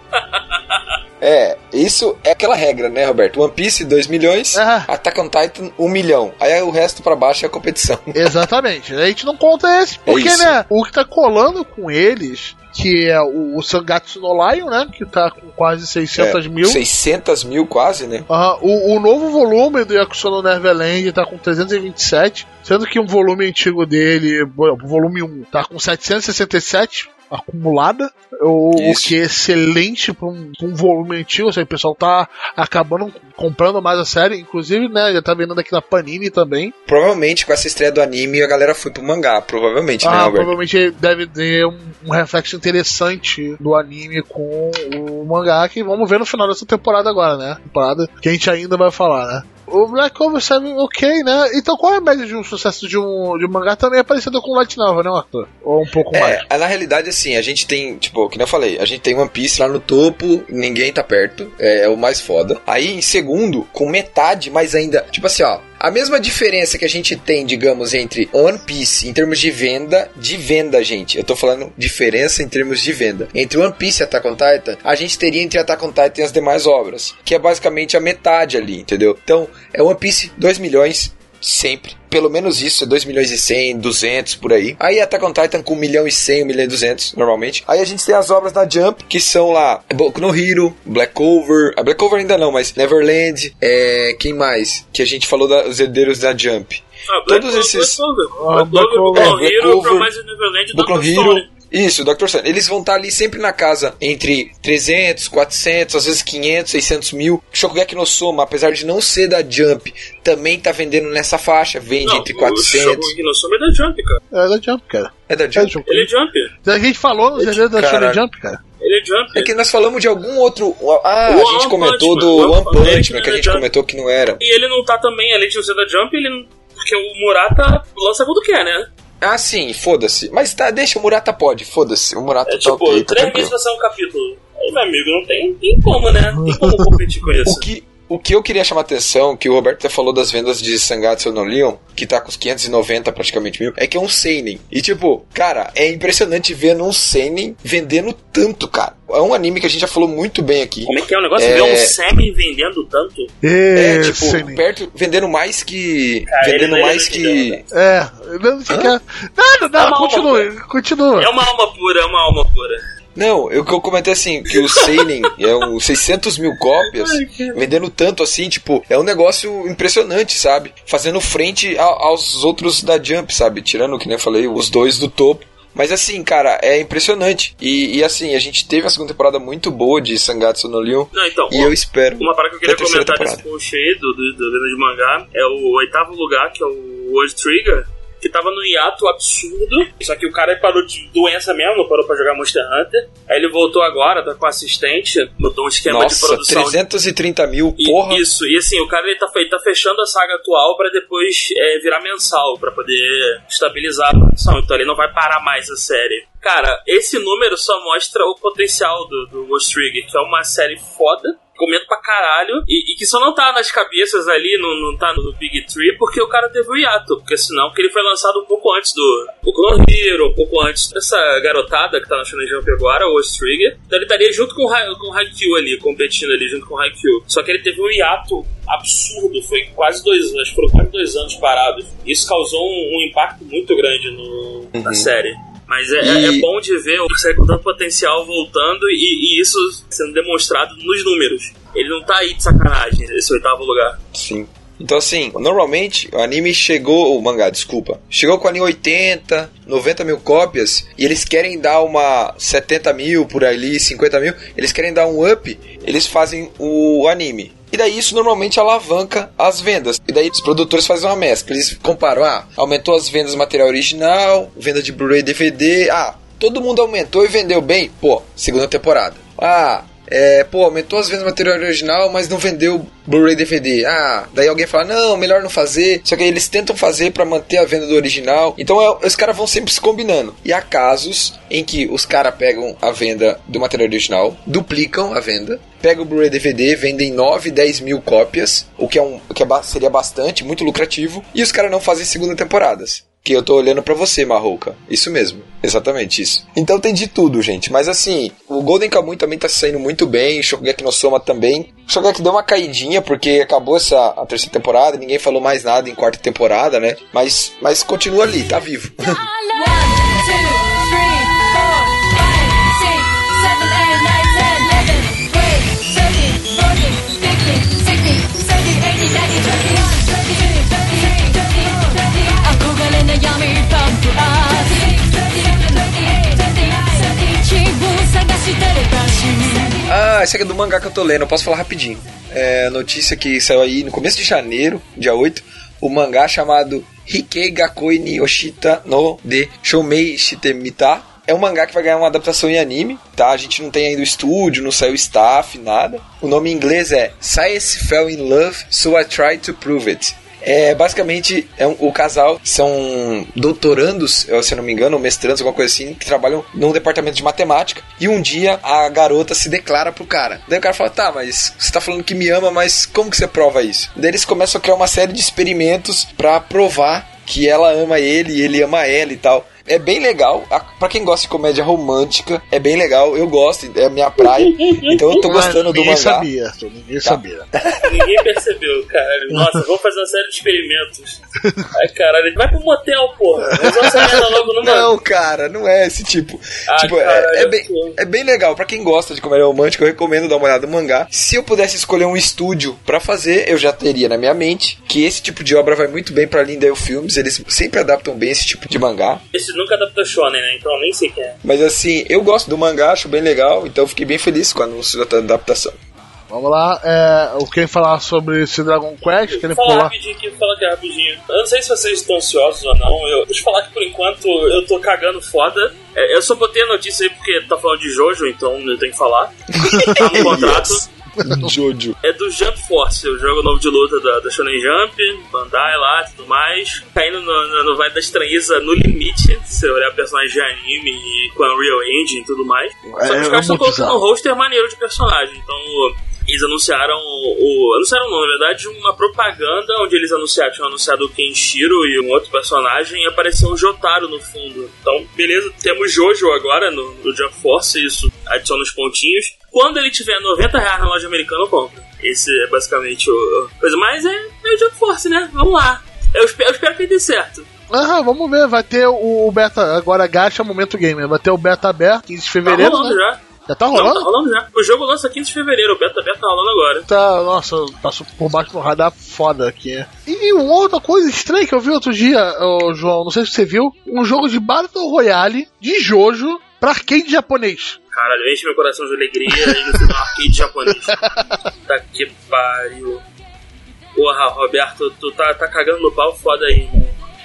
É, isso é aquela regra, né, Roberto? One Piece, 2 milhões, É. Attack on Titan, 1 milhão. Aí o resto pra baixo é a competição. Exatamente. A gente não conta esse, porque, isso. né? O que tá colando com eles, que é o, o Sangatsu no Lion, né? Que tá com quase 600 É, mil. 600 mil quase, né? Aham, o, o novo volume do Yakuza no Neverland tá com 327, sendo que um volume antigo dele, o volume 1, tá com 767 acumulada, o, o que é excelente para um, um volume antigo, ou seja, o pessoal tá acabando comprando mais a série, inclusive, né, já tá vendo aqui na Panini também. Provavelmente com essa estreia do anime a galera foi pro mangá, provavelmente, né, Ah, Roberto? provavelmente deve ter um, um reflexo interessante do anime com o mangá, que vamos ver no final dessa temporada agora, né? Temporada que a gente ainda vai falar, né? O Black Clover serve ok, né? Então qual é a média de um sucesso de um, de um mangá também é parecido com o Light Novel, né, Arthur? Ou um pouco mais? É, na realidade, assim, a gente tem, tipo, que nem eu falei, a gente tem One Piece lá no topo, ninguém tá perto, é, é o mais foda. Aí, em segundo, com metade, mas ainda, tipo assim, ó, a mesma diferença que a gente tem, digamos, entre One Piece em termos de venda, de venda, gente, eu tô falando diferença em termos de venda, entre One Piece e Attack on Titan, a gente teria entre Attack on Titan e as demais obras, que é basicamente a metade ali, entendeu? Então, é One Piece 2 milhões, sempre. Pelo menos isso, é 2 milhões e 100, 200 por aí. Aí Attack on Titan com 1 milhão e 100, 1 milhão e 200, normalmente. Aí a gente tem as obras da Jump, que são lá Boku no Hero, Black Clover. A Black Clover ainda não, mas Neverland. É, quem mais? Que a gente falou dos herdeiros da Jump. Ah, Black Todos Clover, esses- Black Clover, Ah, Black Black Clover, Clover. Boku no É, Black Hero, Clover, Promised Neverland e Boku no Dr. Hero. Stone. Isso, Dr. Stone. Eles vão estar ali sempre na casa entre 300, 400, às vezes 500, 600 mil. Shokugeki no Soma, apesar de não ser da Jump, também tá vendendo nessa faixa. Vende Não, entre o 400. Shokugeki no Soma é da Jump, cara. É da Jump, cara. É da É Jump? Jump. Ele é Jump. A gente falou nos herdeiros da Caralho. Shonen Jump, cara. Ele é Jump. É que nós falamos de algum outro. Ah, O a gente One comentou Punch do Man, One Punch Punch Man Man, que a é gente Jump. comentou que não era. E ele não tá também, além de ser da Jump, ele não... Porque o Murata lança quando quer, né? Ah, sim, foda-se. Mas tá, deixa, o Murata pode, foda-se. O Murata É tá tipo, ok, tá três meses pra sair um capítulo. Aí, meu amigo, não tem, tem como, né? Não tem como competir com isso. O que, o que eu queria chamar atenção, que o Roberto até falou das vendas de Sangatsu no Leon, que tá com os 590 praticamente mil, é que é um Seinen. E tipo, cara, é impressionante ver num Seinen vendendo tanto, cara. É um anime que a gente já falou muito bem aqui. Como é que é o negócio? É. Ver um Semi vendendo tanto? É, É, tipo, Seinen. perto, vendendo mais que. Cara, vendendo ele- mais que. ele- É, não fica. Nada, É nada, uma continua, continua. É uma alma pura, é uma alma pura. Não, eu, que eu comentei assim, que o Seinen é um 600 mil cópias, vendendo tanto assim, tipo, é um negócio impressionante, sabe? Fazendo frente a- aos outros da Jump, sabe? Tirando, que nem eu falei, os dois do topo. Mas assim, cara, é impressionante. E, e, assim, a gente teve a segunda temporada muito boa de Sangatsu no Leon. Não, então, E eu espero. uma parada que eu queria comentar desse temporada. post aí do, do, do de Mangá é o oitavo lugar, que é o World Trigger, que tava no hiato absurdo, só que o cara parou de doença mesmo, não parou pra jogar Monster Hunter. Aí ele voltou agora, tá com assistente, botou um esquema de Nossa, produção 330 mil, E- porra. Isso, e assim, o cara ele tá, ele tá fechando a saga atual pra depois é, virar mensal, pra poder estabilizar a produção. Então ele não vai parar mais a série. Cara, esse número só mostra o potencial do, do Ghost Trigger, que é uma série foda. Comento pra caralho. E, e que só não tá nas cabeças ali, não, não tá no Big Tree, porque o cara teve o hiato. Porque senão, porque ele foi lançado um pouco antes do no Hero, um pouco antes dessa garotada que tá na Shonen Jump agora, o Trigger. Então ele estaria junto com o, com o Haikyuu ali, competindo ali junto com o Haikyuu. Só que ele teve um hiato absurdo, foi quase dois anos, foram quase dois anos parados. Isso causou um, um impacto muito grande no, na série. Mas é, é- E- é bom de ver o série com tanto potencial voltando e, e isso sendo demonstrado nos números. Ele não tá aí de sacanagem, esse oitavo lugar. Sim. Então, assim, normalmente o anime chegou, o mangá, desculpa, chegou com ali 80, 90 mil cópias e eles querem dar uma 70 mil por ali, 50 mil, eles querem dar um up, eles fazem o anime. E daí isso normalmente alavanca as vendas. E daí os produtores fazem uma mescla. Eles comparam, ah, aumentou as vendas do material original, venda de Blu-ray DVD, ah, todo mundo aumentou e vendeu bem, pô, segunda temporada. Ah, é, pô, aumentou as vendas do material original, mas não vendeu Blu-ray DVD. Ah, daí alguém fala, não, melhor não fazer. Só que aí eles tentam fazer pra manter a venda do original. Então é, os caras vão sempre se combinando. E há casos em que os caras pegam a venda do material original, duplicam a venda, pegam o Blu-ray DVD, vendem 9, 10 mil cópias, o que, é um, o que é seria bastante, muito lucrativo. E os caras não fazem segunda temporadas. Que eu tô olhando pra você, Marrouca. Isso mesmo. Exatamente isso. Então tem de tudo, gente. Mas assim, o Golden Kamuy também tá saindo muito bem. Shokugeki no Soma também. Shokugeki deu uma caidinha porque acabou essa a terceira temporada. Ninguém falou mais nada em quarta temporada, né? Mas, mas continua ali, tá vivo. One, two, Ah, esse aqui é do mangá que eu tô lendo, eu posso falar rapidinho. É notícia que saiu aí no começo de janeiro, dia 8, o mangá chamado Hikei Gakoi ni Oshita no de Shoumei Shitemita. É um mangá que vai ganhar uma adaptação em anime, tá? A gente não tem ainda o estúdio, não saiu staff, nada. O nome em inglês é Science Fell in Love, So I Tried to Prove It. É, basicamente, é um- o casal são doutorandos, se eu não me engano, ou mestrandos, alguma coisa assim, que trabalham num departamento de matemática. E um dia a garota se declara pro cara. Daí o cara fala: tá, mas você tá falando que me ama, mas como que você prova isso? Daí eles começam a criar uma série de experimentos pra provar que ela ama ele e ele ama ela e tal. É bem legal. A- Pra quem gosta de comédia romântica, é bem legal. Eu gosto, é a minha praia. Então eu tô gostando do ninguém mangá. sabia, ninguém sabia. Ninguém percebeu, caralho. Nossa, vamos fazer uma série de experimentos. Ai, caralho, vai pro motel, porra. Logo. Não, cara, não é esse tipo. Ah, tipo, é- caralho, é, eu bem, é bem legal. Pra quem gosta de comédia romântica, eu recomendo dar uma olhada no mangá. Se eu pudesse escolher um estúdio pra fazer, eu já teria na minha mente que esse tipo de obra vai muito bem pra Lindale Filmes. Eles sempre adaptam bem esse tipo de mangá. Esse nunca adaptou Shonen, né? Então nem sei quem é. Mas assim, eu gosto do mangá, acho bem legal. Então eu fiquei bem feliz com o anúncio da adaptação. Vamos lá, é, o quem falar sobre esse Dragon Quest, querem Falar pular. rapidinho aqui, falar aqui rapidinho. Eu não sei se vocês estão ansiosos ou não. Eu, deixa eu falar que por enquanto eu tô cagando foda. É, eu só botei a notícia aí porque tá falando de Jojo, então eu tenho que falar. tá no contrato. Jojo. É do Jump Force, o jogo novo de luta da, da Shonen Jump, Bandai lá e tudo mais. Caindo no, no, no Vale da Estranheza no limite, se você olhar personagens de anime e com a Unreal Engine e tudo mais. Só que É, os é caras estão colocando um roster maneiro de personagem. Então, eles anunciaram o. Anunciaram não, na verdade, uma propaganda onde eles anunciaram, tinham anunciado o Kenshiro e um outro personagem e apareceu o Jotaro no fundo. Então, beleza, temos Jojo agora no, no Jump Force, isso adiciona os pontinhos. Quando ele tiver 90 reais na loja americana, eu compro. Esse é basicamente o. Coisa, mas é, é o Jump Force, né? Vamos lá. Eu espero, eu espero que dê certo. Aham, vamos ver, vai ter o, o beta, agora gacha Momento Gamer, vai ter o beta aberto, 15 de Tá fevereiro, rolando né? já. Já tá Não, tá rolando? rolando já. O jogo lança 15 de fevereiro, o beta beta tá rolando agora. Tá, nossa, passou por baixo do radar foda aqui. E uma outra coisa estranha que eu vi outro dia, ô, João, não sei se você viu, um jogo de Battle Royale de Jojo pra arcade japonês. Caralho, enche meu coração de alegria e você no arcade japonês. tá que pariu. Porra, Roberto, tu tá, tá cagando no pau foda aí.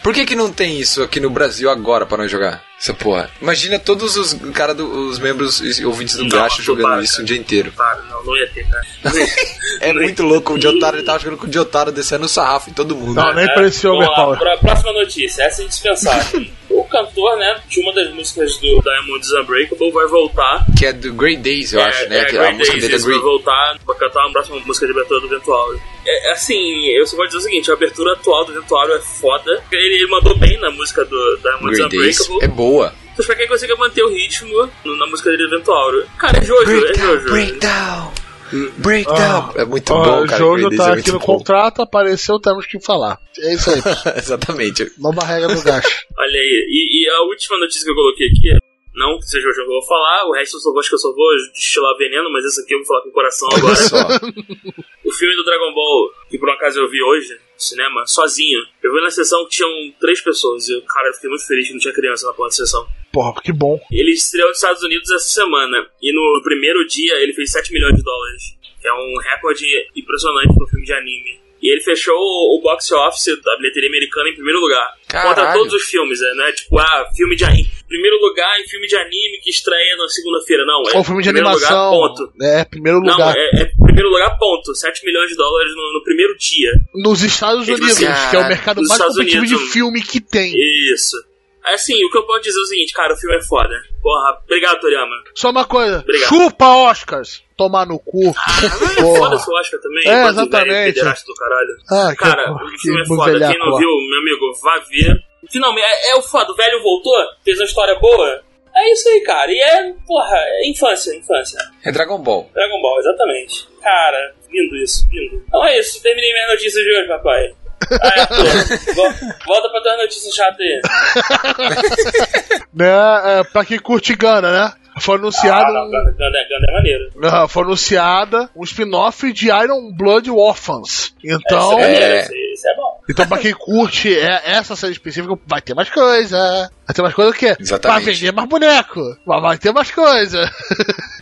Por que, que não tem isso aqui no Brasil agora pra nós jogar? Essa porra. Imagina todos os cara do, os membros e ouvintes do Gacha jogando para, isso cara. o dia inteiro. Para, não, não ia ter, cara. É muito louco. O Jotaro, ele tava jogando com o Jotaro descendo o sarrafo em todo mundo. Não, nem É, parecia Overpower. pra- próxima notícia, essa é indispensável. o cantor, né, de uma das músicas do Diamond Unbreakable vai voltar. Que é do Great Days, eu acho, né? É, que a Great música Days, dele é isso, vai voltar pra cantar uma próxima música de abertura do Ventuário. É, é assim, eu só vou dizer o seguinte, a abertura atual do Ventuário é foda. Ele, ele mandou bem na música do Diamond Great Days Unbreakable. é boa. Então pra quem consiga manter o ritmo na música dele do Ventuário. Cara, é Jojo, é Jojo. breakdown, breakdown. é muito Ó, bom, cara. Jojo tá é aqui no bom. contrato, apareceu, temos que falar. É isso aí. Exatamente. Nova regra do gacha. Olha aí, e, e a última notícia que eu coloquei aqui, não que seja que eu vou falar, o resto eu só vou, acho que eu só vou destilar veneno, mas esse aqui eu vou falar com o coração Olha agora. só. O filme do Dragon Ball, que por um acaso eu vi hoje no cinema, sozinho. Eu vi na sessão que tinham três pessoas. E, cara, eu fiquei muito feliz que não tinha criança na porra da sessão. Porra, que bom. Ele estreou nos Estados Unidos essa semana. E no primeiro dia ele fez 7 milhões de dólares. Que é um recorde impressionante para um filme de anime. E ele fechou o box office da bilheteria americana em primeiro lugar. Contra Caralho. todos os filmes, né? Não é tipo, ah, filme de anime. Primeiro lugar em filme de anime que estreia na segunda-feira. Não, é Ou filme de primeiro animação. Lugar, ponto. É, primeiro Não, lugar. é, é primeiro lugar, ponto. 7 milhões de dólares no, no primeiro dia. Nos Estados Tipo Unidos, assim, que é o mercado nos mais Estados competitivo Unidos, de filme que tem. Isso. Assim, o que eu posso dizer é o seguinte, cara, o filme é foda. Porra, obrigado, Toriyama. Só uma coisa, Obrigado. chupa Oscars. Tomar no cu. Porra. Foda-se o Oscar também. É, velho exatamente. pederasta do caralho. Ah, Cara, que o filme é foda. velhaco Quem não viu, meu amigo, vá ver. Finalmente, é, é o foda. O velho voltou, fez uma história boa. É isso aí, cara. E é, porra, é infância, infância. É Dragon Ball. Dragon Ball, exatamente. Cara, lindo isso, lindo. Então é isso, terminei minha notícia de hoje, papai. Volta pra tua notícia chata aí. Né, é, pra quem curte Gana, né? Foi anunciado. Ah, não, Ganda, Ganda, Ganda é maneiro. Ah, foi anunciada um spin-off de Iron Blood Orphans. Então, Isso é, maneiro, é. é bom. então pra quem curte é, essa série específica, vai ter mais coisa. Vai ter mais coisa o quê? Exatamente. Pra vender mais boneco. Mas vai ter mais coisa.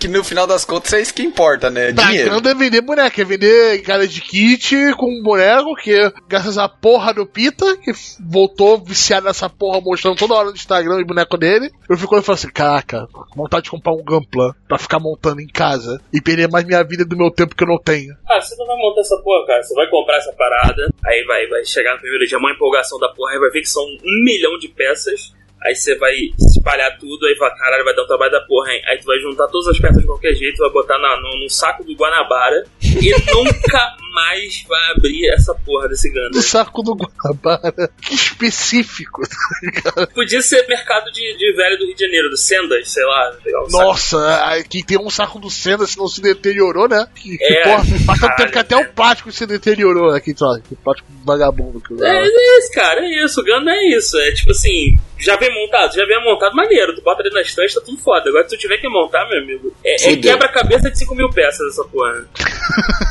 Que no final das contas é isso que importa, né? Pra Dinheiro. Ganda é vender boneco, é vender cara de kit com um boneco que, graças à porra do Pita, que voltou viciado nessa porra, mostrando toda hora no Instagram o boneco dele, eu fico olhando e falo assim: caraca, vontade de comprar um Gunplan pra ficar montando em casa e perder mais minha vida do meu tempo que eu não tenho. Ah, você não vai montar essa porra, cara. Você vai comprar essa parada, aí vai, vai chegar no primeiro dia, uma empolgação da porra, aí vai ver que são um milhão de peças. Aí você vai espalhar tudo, aí vai, caralho, vai dar um trabalho da porra, hein? Aí tu vai juntar todas as peças de qualquer jeito, vai botar na, no, no saco do Guanabara e nunca jamais vai abrir essa porra desse Do Gundam. saco do Guanabara. Que específico. Podia ser mercado de, de velho do Rio de Janeiro, do Sendas, sei lá. pegar um saco. Nossa, aqui tem um saco do Senna, se não se deteriorou, né? Que, É, porra, caralho. tempo que até o plástico se deteriorou aqui, só. Que plástico vagabundo que É, é isso, cara, é isso. O Gundam é isso. É tipo assim, já vem montado, já vem montado maneiro. Tu bota ali na estante, tá tudo foda. Agora, se tu tiver que montar, meu amigo, é, é quebra-cabeça de 5 mil peças essa porra.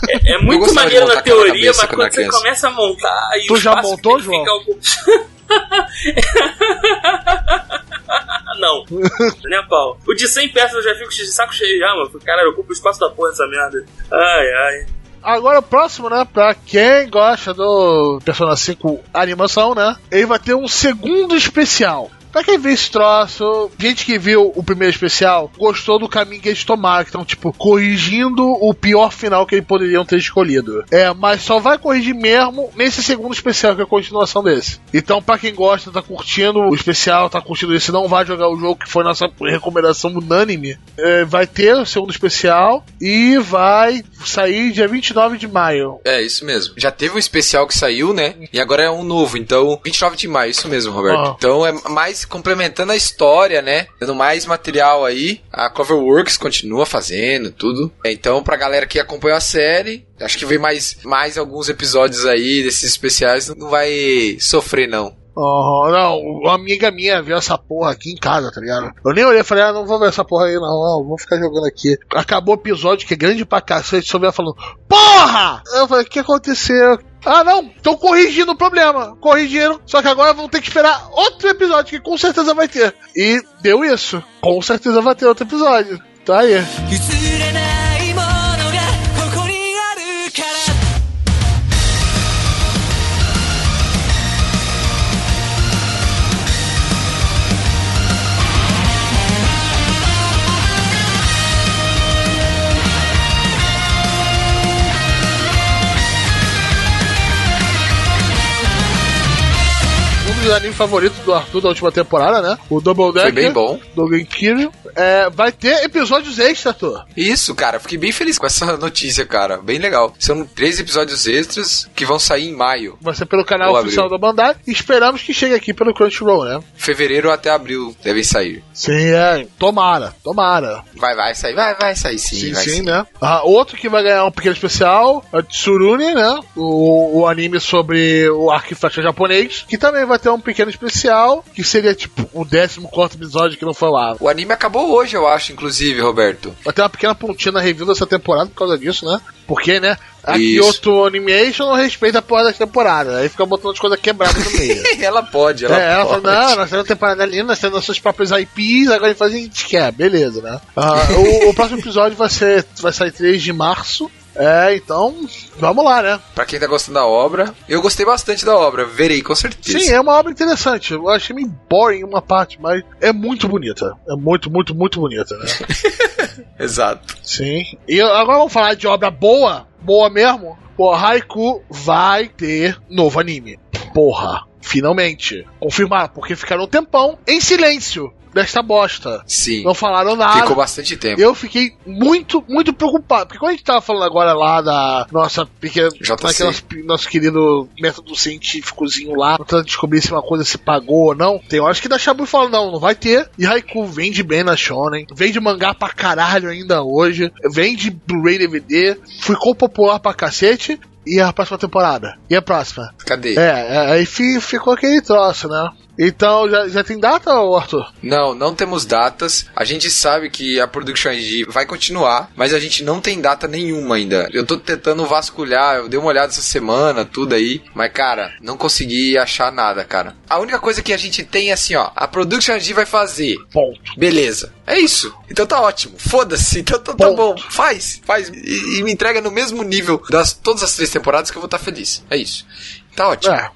É, é Eu muito maneiro na teoria, mas quando você criança. começa a montar e Tu o já montou, que João? algum- Não, nem a pau. O de 100 peças eu já fico de saco cheio já, mano. Caralho, ocupa o espaço da porra essa merda. Ai, ai. Agora o próximo, né? Pra quem gosta do Persona 5 animação, né? Ele vai ter um segundo especial. Pra quem viu esse troço, gente que viu o primeiro especial, gostou do caminho que eles tomaram, que estão, tipo, corrigindo o pior final que eles poderiam ter escolhido. É, mas só vai corrigir mesmo nesse segundo especial, que é a continuação desse. Então, pra quem gosta, tá curtindo o especial, tá curtindo esse, não vai jogar o jogo, que foi nossa recomendação unânime, é, vai ter o segundo especial e vai sair dia 29 de maio. É, isso mesmo. Já teve um especial que saiu, né? E agora é um novo, então 29 de maio, isso mesmo, Roberto. Ah. Então é mais complementando a história, né? Dando mais material aí. A Cloverworks continua fazendo tudo. Então, pra galera que acompanhou a série, acho que vem mais, mais alguns episódios aí desses especiais, não vai sofrer, não. Oh, não, uma amiga minha viu essa porra aqui em casa, tá ligado? Eu nem olhei e falei, ah, não vou ver essa porra aí, não, não, vou ficar jogando aqui. Acabou o episódio, que é grande pra cacete, só veio falando, porra! Eu falei, o que aconteceu? Ah, não, estão corrigindo o problema. Corrigiram, só que agora vão ter que esperar outro episódio, que com certeza vai ter. E deu isso. Com certeza vai ter outro episódio. Tá aí. Dos animes favoritos do Arthur da última temporada, né? O Double Decker. Foi bem bom. Do Genkiryu. É, vai ter episódios extra, Arthur. Isso, cara, fiquei bem feliz com essa notícia, cara. Bem legal. São três episódios extras que vão sair em maio. Vai ser pelo canal Ou oficial abril. da Bandai. E esperamos que chegue aqui pelo Crunchyroll, né? Fevereiro até abril devem sair. Sim, é. Tomara, tomara. Vai, vai sair, vai, vai sair sim, Sim, vai sim, né? Ah, outro que vai ganhar um pequeno especial é o Tsurune, né? O, o anime sobre o arco e flecha japonês. Que também vai ter um pequeno especial. Que seria tipo o 14 episódio que não foi lá. O anime acabou hoje, eu acho, inclusive, Roberto. Vai ter uma pequena pontinha na review dessa temporada por causa disso, né? Porque, né? A Isso. Kyoto Animation não respeita a porra da temporada. Aí fica botando as coisas quebradas no meio. ela pode, ela é, ela pode. fala, não, nós temos temporada linda, nós temos nossos próprios IPs, agora a gente faz o que a gente quer, beleza, né? Ah, o, o próximo episódio vai ser vai sair 3 de março. É, então, vamos lá, né? Pra quem tá gostando da obra, eu gostei bastante da obra, verei com certeza. Sim, é uma obra interessante. Eu achei meio boring em uma parte, mas é muito bonita. É muito, muito, muito bonita, né? Exato. Sim. E agora vamos falar de obra boa, boa mesmo. Pô, Haiku vai ter novo anime. Porra, finalmente. Confirmado, porque ficaram um tempão em silêncio desta bosta. Sim. Não falaram nada. Ficou bastante tempo. Eu fiquei muito, muito preocupado. Porque quando a gente tava falando agora lá da nossa pequena. JC. daquele Nosso, nosso querido método científicozinho lá, tentando descobrir se uma coisa se pagou ou não. Tem horas que da Shabu fala, não, não vai ter. E Haiku vende bem na Shonen. Vende mangá pra caralho ainda hoje. Vende Blu-ray DVD. Ficou popular pra cacete. E a próxima temporada? E a próxima? Cadê? É, é, aí fi- ficou aquele troço, né? Então, já, já tem data, Arthur? Não, não temos datas. A gente sabe que a Production IG vai continuar, mas a gente não tem data nenhuma ainda. Eu tô tentando vasculhar, eu dei uma olhada essa semana, tudo aí, mas cara, não consegui achar nada, cara. A única coisa que a gente tem é assim, ó, a Production IG vai fazer. Ponto. Beleza. É isso. Então tá ótimo. Foda-se. Então tá, tá bom. Faz. Faz. E, e me entrega no mesmo nível das todas as três temporadas que eu vou estar feliz. É isso. Tá ótimo. É.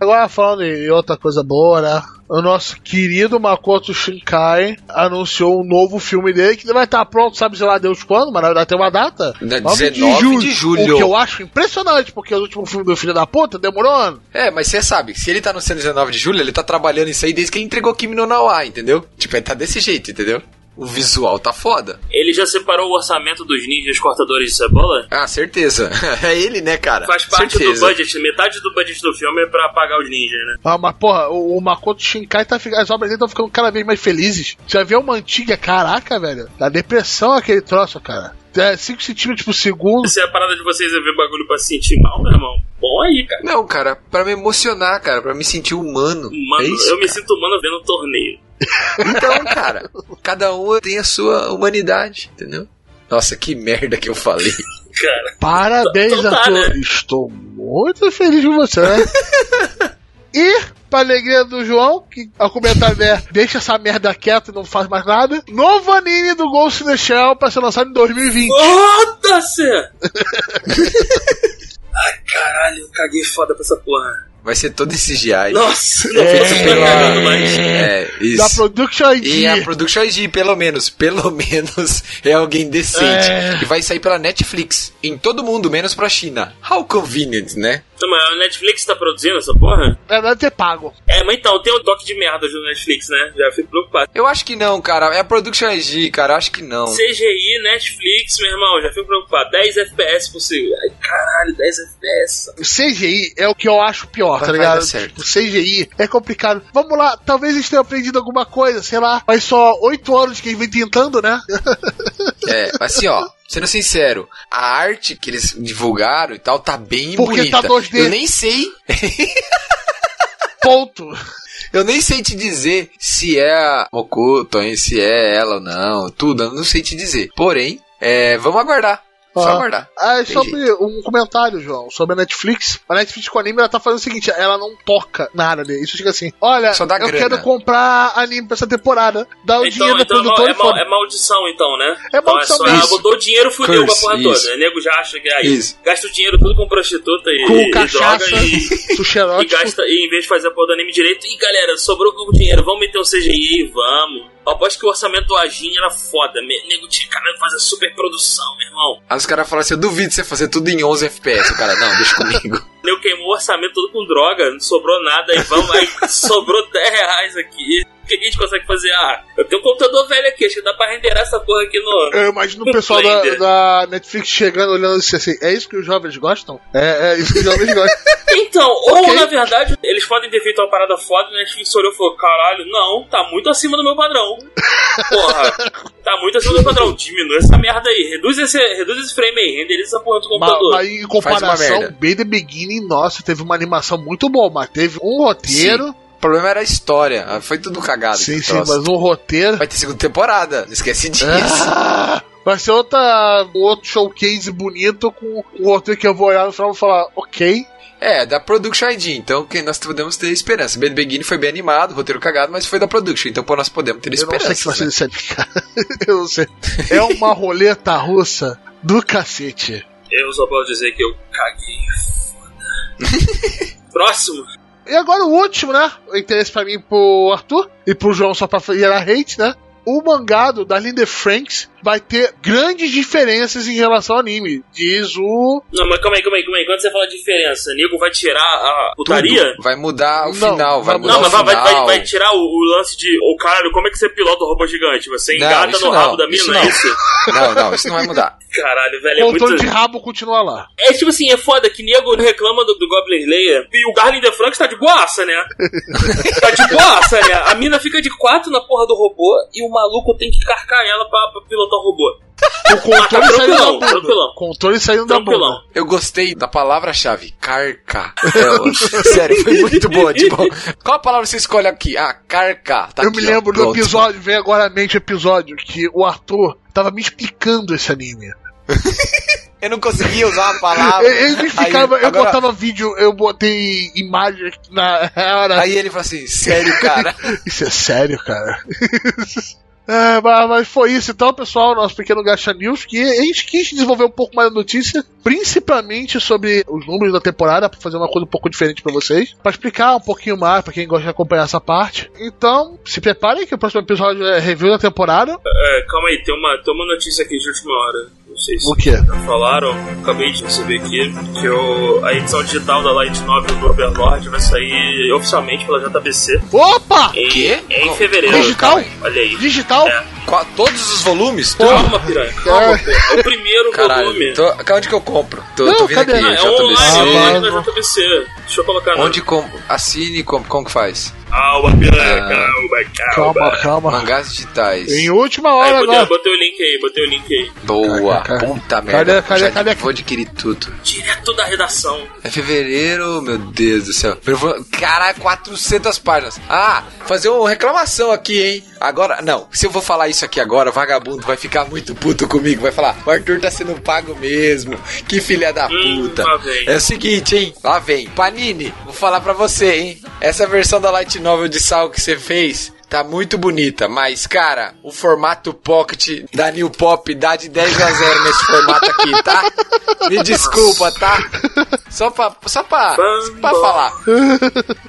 Agora falando em outra coisa boa, né? O nosso querido Makoto Shinkai anunciou um novo filme dele que vai estar pronto, sabe, sei lá, Deus quando, mas verdade tem uma data. Na 9 19 de julho. O que eu acho impressionante, porque o último filme do Filho da Puta demorou ano. É, mas você sabe, se ele tá no 19 de julho, ele tá trabalhando isso aí desde que ele entregou Kimi no Nawa, entendeu? Tipo, ele tá desse jeito, entendeu? O visual tá foda. Ele já separou o orçamento dos ninjas cortadores de cebola? Ah, certeza. É ele, né, cara? Faz parte certeza. do budget, metade do budget do filme é pra pagar os ninjas, né? Ah, mas porra, o, o Makoto Shinkai tá ficando. As obras dele estão ficando cada vez mais felizes. Já viu uma antiga, caraca, velho. Da depressão aquele troço, cara. É 5 centímetros por segundo. Se a parada de vocês é ver bagulho pra se sentir mal, meu irmão, bom aí, cara. Não, cara, pra me emocionar, cara, pra me sentir humano. Mano, é isso, eu me cara. sinto humano vendo um torneio. Então, cara, cada um tem a sua humanidade, entendeu? Nossa, que merda que eu falei. Cara, Parabéns, Então tá, Arthur. né? Estou muito feliz com você. e, pra alegria do João, que ao comentário é deixa essa merda quieta e não faz mais nada. Novo anime do Ghost in the Shell pra ser lançado em 2020. foda-se! Ai, caralho, eu caguei foda pra essa porra. Vai ser todo esse GI. Nossa, não É. cagando mais. É, Da isso. Production ID. E a Production IG, pelo menos, pelo menos é alguém decente. É. E vai sair pela Netflix. Em todo mundo, menos pra China. How convenient, né? Não, mas a Netflix tá produzindo essa porra? É, deve ter pago. É, mas então, tem um doc de merda do Netflix, né? Já fico preocupado. Eu acho que não, cara. É a Production IG, cara. Eu acho que não. CGI, Netflix, meu irmão, já fico preocupado. 10 FPS segundo. Ai, caralho, 10 FPS. O CGI é o que eu acho pior, tá vai ligado? certo. O CGI é complicado. Vamos lá, talvez eles tenham aprendido alguma coisa, sei lá. Mas só oito anos que eles vêm tentando, né? É, assim, ó. Sendo sincero, a arte que eles divulgaram e tal tá bem Porque bonita. tá 2D. Eu nem sei, Ponto. eu nem sei te dizer se é a Mokuto, hein, se é ela ou não, tudo, eu não sei te dizer. Porém, é, vamos aguardar. Só Ah. aguardar. Ah, Tem sobre um comentário, João, sobre a Netflix. A Netflix com anime, ela tá fazendo o seguinte, ela não toca nada dele. Isso fica assim, olha, eu grana. quero comprar anime pra essa temporada. Dá o Então, dinheiro do então é, mal- produtor é, mal- é maldição, então, né? É maldição então é só, ah, botou o dinheiro, fudeu Curse, com a porra isso. toda. O nego já acha que aí Isso. gasta o dinheiro tudo com prostituta e, Com e cachaça, droga e, e gasta, e em vez de fazer a porra do anime direito, e galera, sobrou pouco dinheiro, vamos meter um CGI vamos. Eu aposto que o orçamento do Agin era foda. Me- Nego tinha cara de fazer super produção, meu irmão. Aí os caras falam assim, eu duvido você fazer tudo em 11 FPS. O cara, não, deixa comigo. Nego queimou o orçamento todo com droga, não sobrou nada, aí vamos, aí sobrou 10 reais aqui. O que a gente consegue fazer? Ah, eu tenho um computador velho aqui, acho que dá pra renderar essa porra aqui no. Eu imagino o pessoal da, da Netflix chegando olhando assim, assim, é isso que os jovens gostam? É, é isso que os jovens gostam. Então, ou na verdade, eles podem ter feito uma parada foda e a Netflix olhou e falou: caralho, não, tá muito acima do meu padrão. Porra, tá muito acima do meu padrão. Diminui essa merda aí, reduz esse, reduz esse frame aí, renderiza essa porra do Mas, computador. mas em comparação. Bem The Beginning, nossa, teve uma animação muito boa, mas teve um roteiro. O problema era a história. Foi tudo cagado. Sim, sim, troço. mas um roteiro. Vai ter segunda temporada, não esquece disso. Ah, vai ser outra, outro showcase bonito com um roteiro que eu vou olhar no final e vou falar, ok. É, da Production ID, então que nós podemos ter esperança. Bad Begin foi bem animado, roteiro cagado, mas foi da Production, então pô, nós podemos ter Eu não sei esperança. que vai ser né? Eu não sei. É uma roleta russa do cacete. Eu só posso dizer que eu caguei. Foda. Próximo. E agora o último, né? O interesse pra mim pro Arthur e pro João só pra gerar hate, né? O mangá do Darlene Franks vai ter grandes diferenças em relação ao anime. Diz o. Não, mas calma aí, calma aí, calma aí. Quando você fala diferença, nego vai tirar a putaria? Tudo. Vai mudar o Não, final, vai mudar Não, o mas vai, vai, final. vai, vai tirar o, o lance de. Ô caralho, como é que você pilota o robô gigante? Você Não, engata no não, rabo da isso mina, não. é isso? Não, não, isso não vai mudar. Caralho, velho, é O muito. de rabo continua lá. É tipo assim, é foda que nego reclama do, do Goblin Slayer e o Darling the Franks tá de boaça, né? tá de boaça, né? A mina fica de quatro na porra do robô e o maluco tem que carcar ela pra, pra pilotar o robô. O controle saindo da bunda. tranquilão. Controle saindo da Tranquilão. bunda. Eu gostei da palavra-chave, carca. Ó, sério, foi muito boa. Tipo, qual a palavra você escolhe aqui? Ah, carca. Tá eu aqui, me ó, lembro do pronto. episódio, vem agora à mente o episódio, que o Arthur tava me explicando esse anime. Eu não conseguia usar uma palavra. Ele, me explicava, Aí, eu agora- botava vídeo, eu botei imagem na hora. Aí ele falou assim, sério, cara. Isso é sério, cara. É, mas, foi isso então, pessoal, nosso pequeno Gacha News, que a gente quis desenvolver um pouco mais a notícia, principalmente sobre os números da temporada, pra fazer uma coisa um pouco diferente pra vocês, pra explicar um pouquinho mais pra quem gosta de acompanhar essa parte. Então, se preparem que o próximo episódio é review da temporada. É, calma aí, tem uma, tem uma notícia aqui de última hora. Não sei se O quê? já falaram, acabei de receber aqui, que o, a edição digital da Light Novel do Overlord vai sair oficialmente pela JBC Opa! em, Quê? em fevereiro. Digital? calma. Olha aí. Digital? É, todos os volumes? Calma, piranha. Calma, pô. É o primeiro Caralho, volume. tô, onde que eu compro? Tô, Não, tô vindo cadê? aqui, Ah, é JBC. online, é Ah, online mas- na JBC. Deixa eu colocar. Onde compro? Assine, compro, como que faz? Calma, piranha, Ah. calma, calma. Calma, calma. Mangás digitais. Em última Aí, hora botei, agora. botei o link aí, botei o link aí. Boa, Cadê, puta cadê, merda. cadê, Já cadê? vou adquirir tudo. Direto da redação. É fevereiro, meu Deus do céu. Caralho, 400 páginas. Ah, fazer uma reclamação aqui, hein? Agora, não, se eu vou falar isso aqui agora, o vagabundo vai ficar muito puto comigo. Vai falar, o Arthur tá sendo pago mesmo. Que filha da Hum, puta. vem. É o seguinte, hein? Lá vem. Panini, vou falar pra você, hein? Essa versão da Light Novel de Sal que você fez. Tá muito bonita, mas cara, o formato Pocket da New Pop dá de 10 a 0 nesse formato aqui, tá? Me desculpa, tá? Só pra, só pra, só pra falar.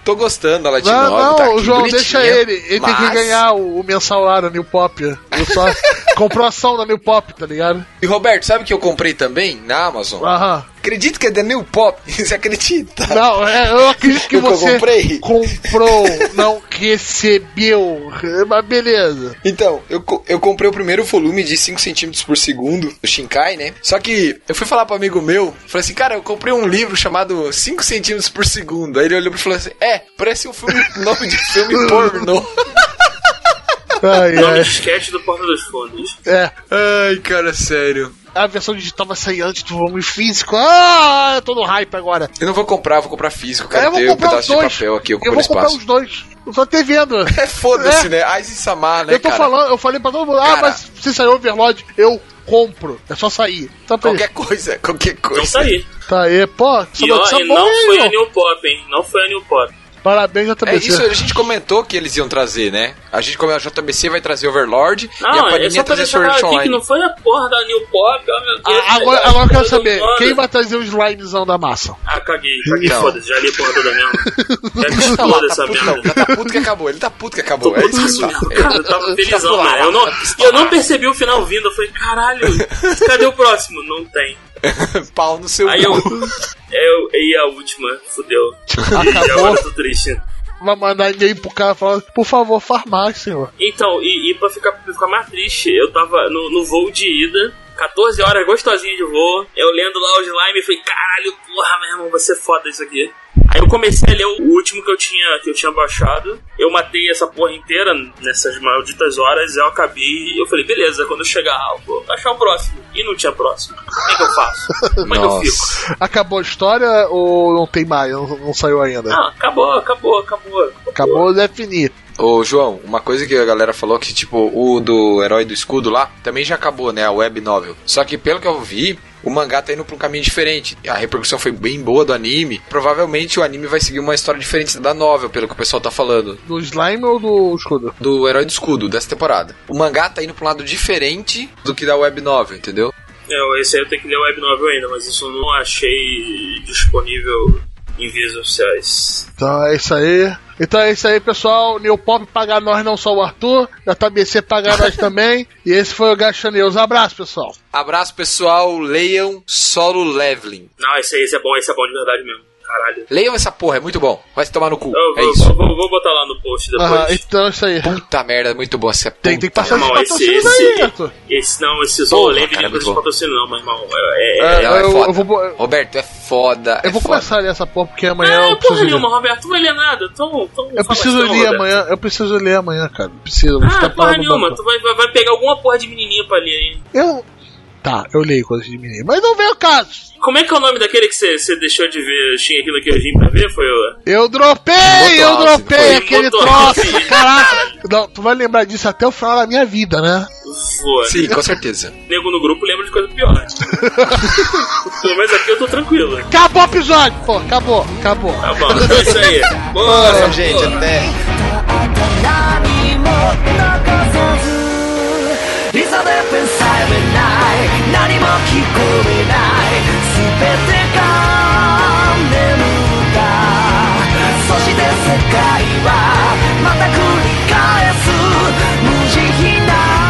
Tô gostando da Light Não, Novel, não, tá aqui João, deixa ele. Ele tem que mas- ganhar o, o mensal lá da New Pop. Eu só comprou ação da New Pop, tá ligado? E Roberto, sabe o que eu comprei também na Amazon? Aham. Acredito que é da New Pop, você acredita? Não, é, eu acredito que O que eu você comprei? comprou, não recebeu. Mas beleza. Então, eu, eu comprei o primeiro volume de 5 centímetros por segundo do Shinkai, né? Só que eu fui falar pro amigo meu, falei assim, cara, eu comprei um livro chamado 5 centímetros por segundo. Aí ele olhou e falou assim, é, parece um filme, nome de filme pornô. Ai, Nome ai. de sketch do Porta dos Fundos. É, Ai, cara, sério. A versão digital vai sair antes do volume físico. Ah, eu tô no hype agora. Eu não vou comprar, vou comprar físico, eu cara. vou Tem um comprar os pedaço de dois. papel aqui, eu ocupa vou comprar espaço. os dois. Eu só te vendo. É, foda-se, É. né? Aizen Samar, né, eu tô cara? falando, eu falei pra todo mundo, ah, Cara. mas se sair Overlord, eu compro. É só sair. Tá, Qualquer coisa, qualquer coisa. Então tá aí. tá aí, pô. E, ó, notícia e boa, não foi a? New Pop, hein? Não foi a New Pop. Parabéns, É JBC. isso, a gente comentou que eles iam trazer, né? A gente, como a JBC vai trazer Overlord e a Não, é Panini só ia trazer Sword Art aqui que Online. não foi a porra da New Pop, oh meu Deus. Ah, agora, agora eu quero saber, quem vai trazer o slimezão da massa? Ah, caguei, caguei, Então. foda-se, já li a porra toda mesmo. Já Tá exploda lá, tá essa puto, não, merda. já tá puto que acabou, ele tá puto que acabou. É isso que tá. Cara, eu tava felizão, Tá né? Eu não, e eu não percebi o final vindo. Eu falei, caralho, cadê o próximo? Não tem. Pau no seu Aí eu. cu. eu e a última, fudeu. E Acabou. agora eu tô triste. Vai mandar e-mail pro cara falando, por favor, farmácia, senhor. Então, e, e pra, ficar, pra ficar mais triste, eu tava no, no voo de ida, 14 horas gostosinho de voo, eu lendo lá o slime e falei, caralho, porra, meu irmão, vai ser foda isso aqui. Aí eu comecei a ler o último que eu tinha, que eu tinha baixado. Eu matei essa porra inteira nessas malditas horas. Eu acabei e eu falei, beleza, quando eu chegar, eu vou baixar o próximo. E não tinha próximo. Como é que eu faço? Como é que eu fico? Acabou a história ou não tem mais? Não, não saiu ainda? Ah, acabou, acabou, acabou. Acabou de definir. Ô, João, uma coisa que a galera falou que, tipo, o do Herói do Escudo lá também já acabou, né? A web novel. Só que, pelo que eu vi, o mangá tá indo pra um caminho diferente. A repercussão foi bem boa do anime. Provavelmente o anime vai seguir uma história diferente da novel, pelo que o pessoal tá falando. Do slime ou do escudo? Do Herói do Escudo, dessa temporada. O mangá tá indo pra um lado diferente do que da web novel, entendeu? É, esse aí eu tenho que ler o web novel ainda, mas isso eu não achei disponível em vias oficiais. Então é isso aí. Então é isso aí, pessoal. New Pop pagar nós, não só o Arthur. JBC pagar nós também. E esse foi o Gacha News. Abraço, pessoal. Abraço, pessoal. Leiam Solo Leveling. Não, esse aí esse é bom, esse é bom de verdade mesmo. Caralho. Leiam essa porra, é muito bom. Vai se tomar no cu. Eu É vou, isso. vou, vou- botar lá no post depois. Aham, então é isso aí. Puta merda, muito bom. Essa Tem, tem que passar Irmão, esse, patrocínios esse, aí, esse não, esse Solo Leve cara, não muito precisa bom. patrocínio não, meu irmão. É, É, é, Não, é eu, foda. eu vou, Roberto, é foda. eu é vou foda. começar a ler essa porra porque amanhã não, eu porra preciso ler. nenhuma, Roberto, tu vai ler nada. Então, então Eu preciso então, ler Roberto. amanhã. Eu preciso ler amanhã, cara. Preciso. Ah, ficar porra nenhuma, tu vai, vai, vai pegar alguma porra de menininha pra ler aí. Eu. Tá, eu leio coisas de menino. Mas não vem o caso. Como é que é o nome daquele que você deixou de ver, tinha aqui no Kyojin pra ver? Foi o... Eu dropei! Eu dropei aquele troço! Caraca! Não, tu vai lembrar disso até o final da minha vida, né? Foi. Sim, com certeza. Nego no grupo lembra de coisa pior. Pelo menos aqui eu tô tranquilo. Acabou o episódio! Pô, acabou, acabou. Tá bom, então é isso aí. Boa, Valeu, gente. Até. 何も残さずいざでペンさえない。何も聞こえない。全てが眠った。そして世界はまた繰り返す。無慈悲な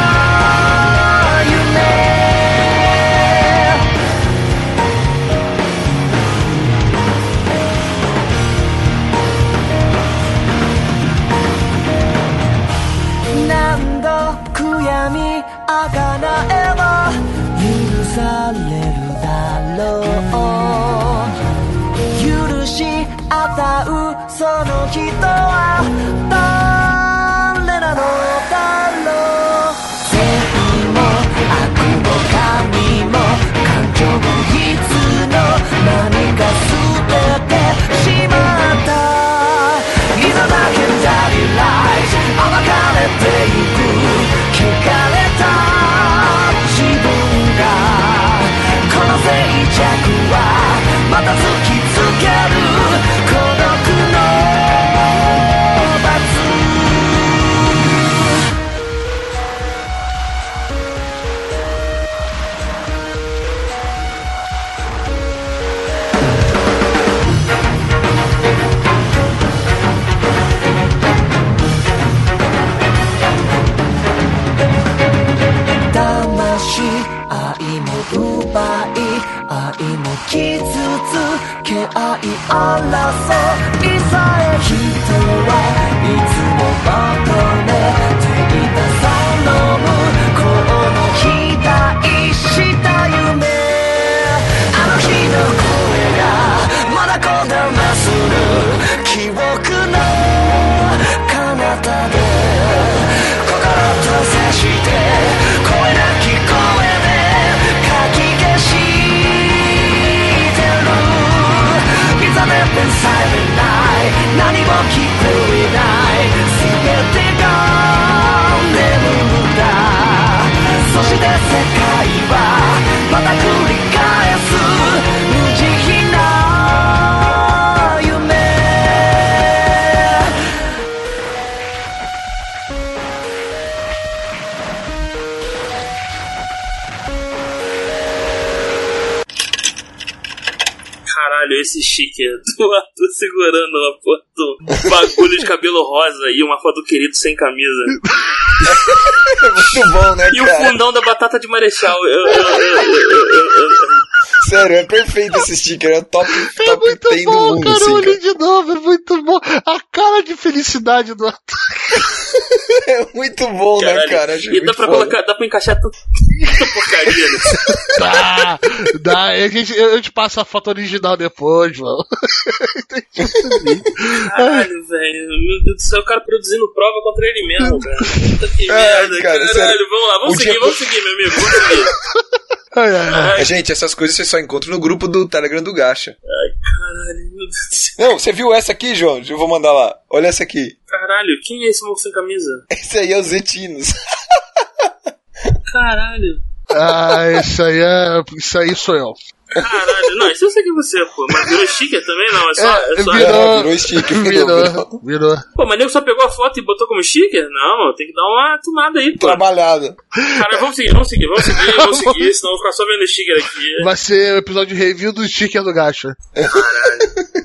いざね天才でない。何も聞こえない。全てが眠ったそして世界はまた繰り返 esse chique do Arthur segurando uma porra do bagulho de cabelo rosa e uma foto do querido sem camisa. É muito bom, né, E o cara? fundão da batata de marechal. Eu, eu, eu- Sério, é perfeito esse sticker. É o top, É top muito 10 do bom, mundo, cara. assim, Eu cara. olhei de novo, é muito bom. A cara de felicidade do Arthur. É muito bom, né, Caralho. cara? Acho e dá pra foda. colocar, dá pra encaixar tanta porcaria nisso. Dá, dá. A gente, eu te passo a foto original depois, mano. Caralho, velho. Meu Deus do céu, o cara produzindo prova contra ele mesmo, cara. Puta que É, merda, cara, caralho. sério. Vamos lá, vamos O seguir, dia- vamos seguir, meu amigo. Vamos seguir. Ai, ai, ai. É, Gente, essas coisas você só encontra no grupo do Telegram do Gacha. Caralho, meu Deus do céu. Não, você viu essa aqui, João? Eu vou mandar lá. Olha essa aqui. Caralho, quem é esse moço sem camisa? Esse aí é o Zetinos. Caralho. Ah, isso aí é. Isso aí sou eu. Caralho, não, isso eu sei que você, pô. Mas virou sticker também, não? É só. É, só... virou. É, virou sticker, virou, virou. Pô, mas nego só pegou a foto e botou como sticker? Não, tem que dar uma tunada aí, pô. Trabalhado. Cara, vamos seguir, vamos seguir, vamos seguir, vamos seguir, senão eu vou ficar só vendo sticker aqui. Vai ser o episódio de review do sticker do Gacha. Caralho.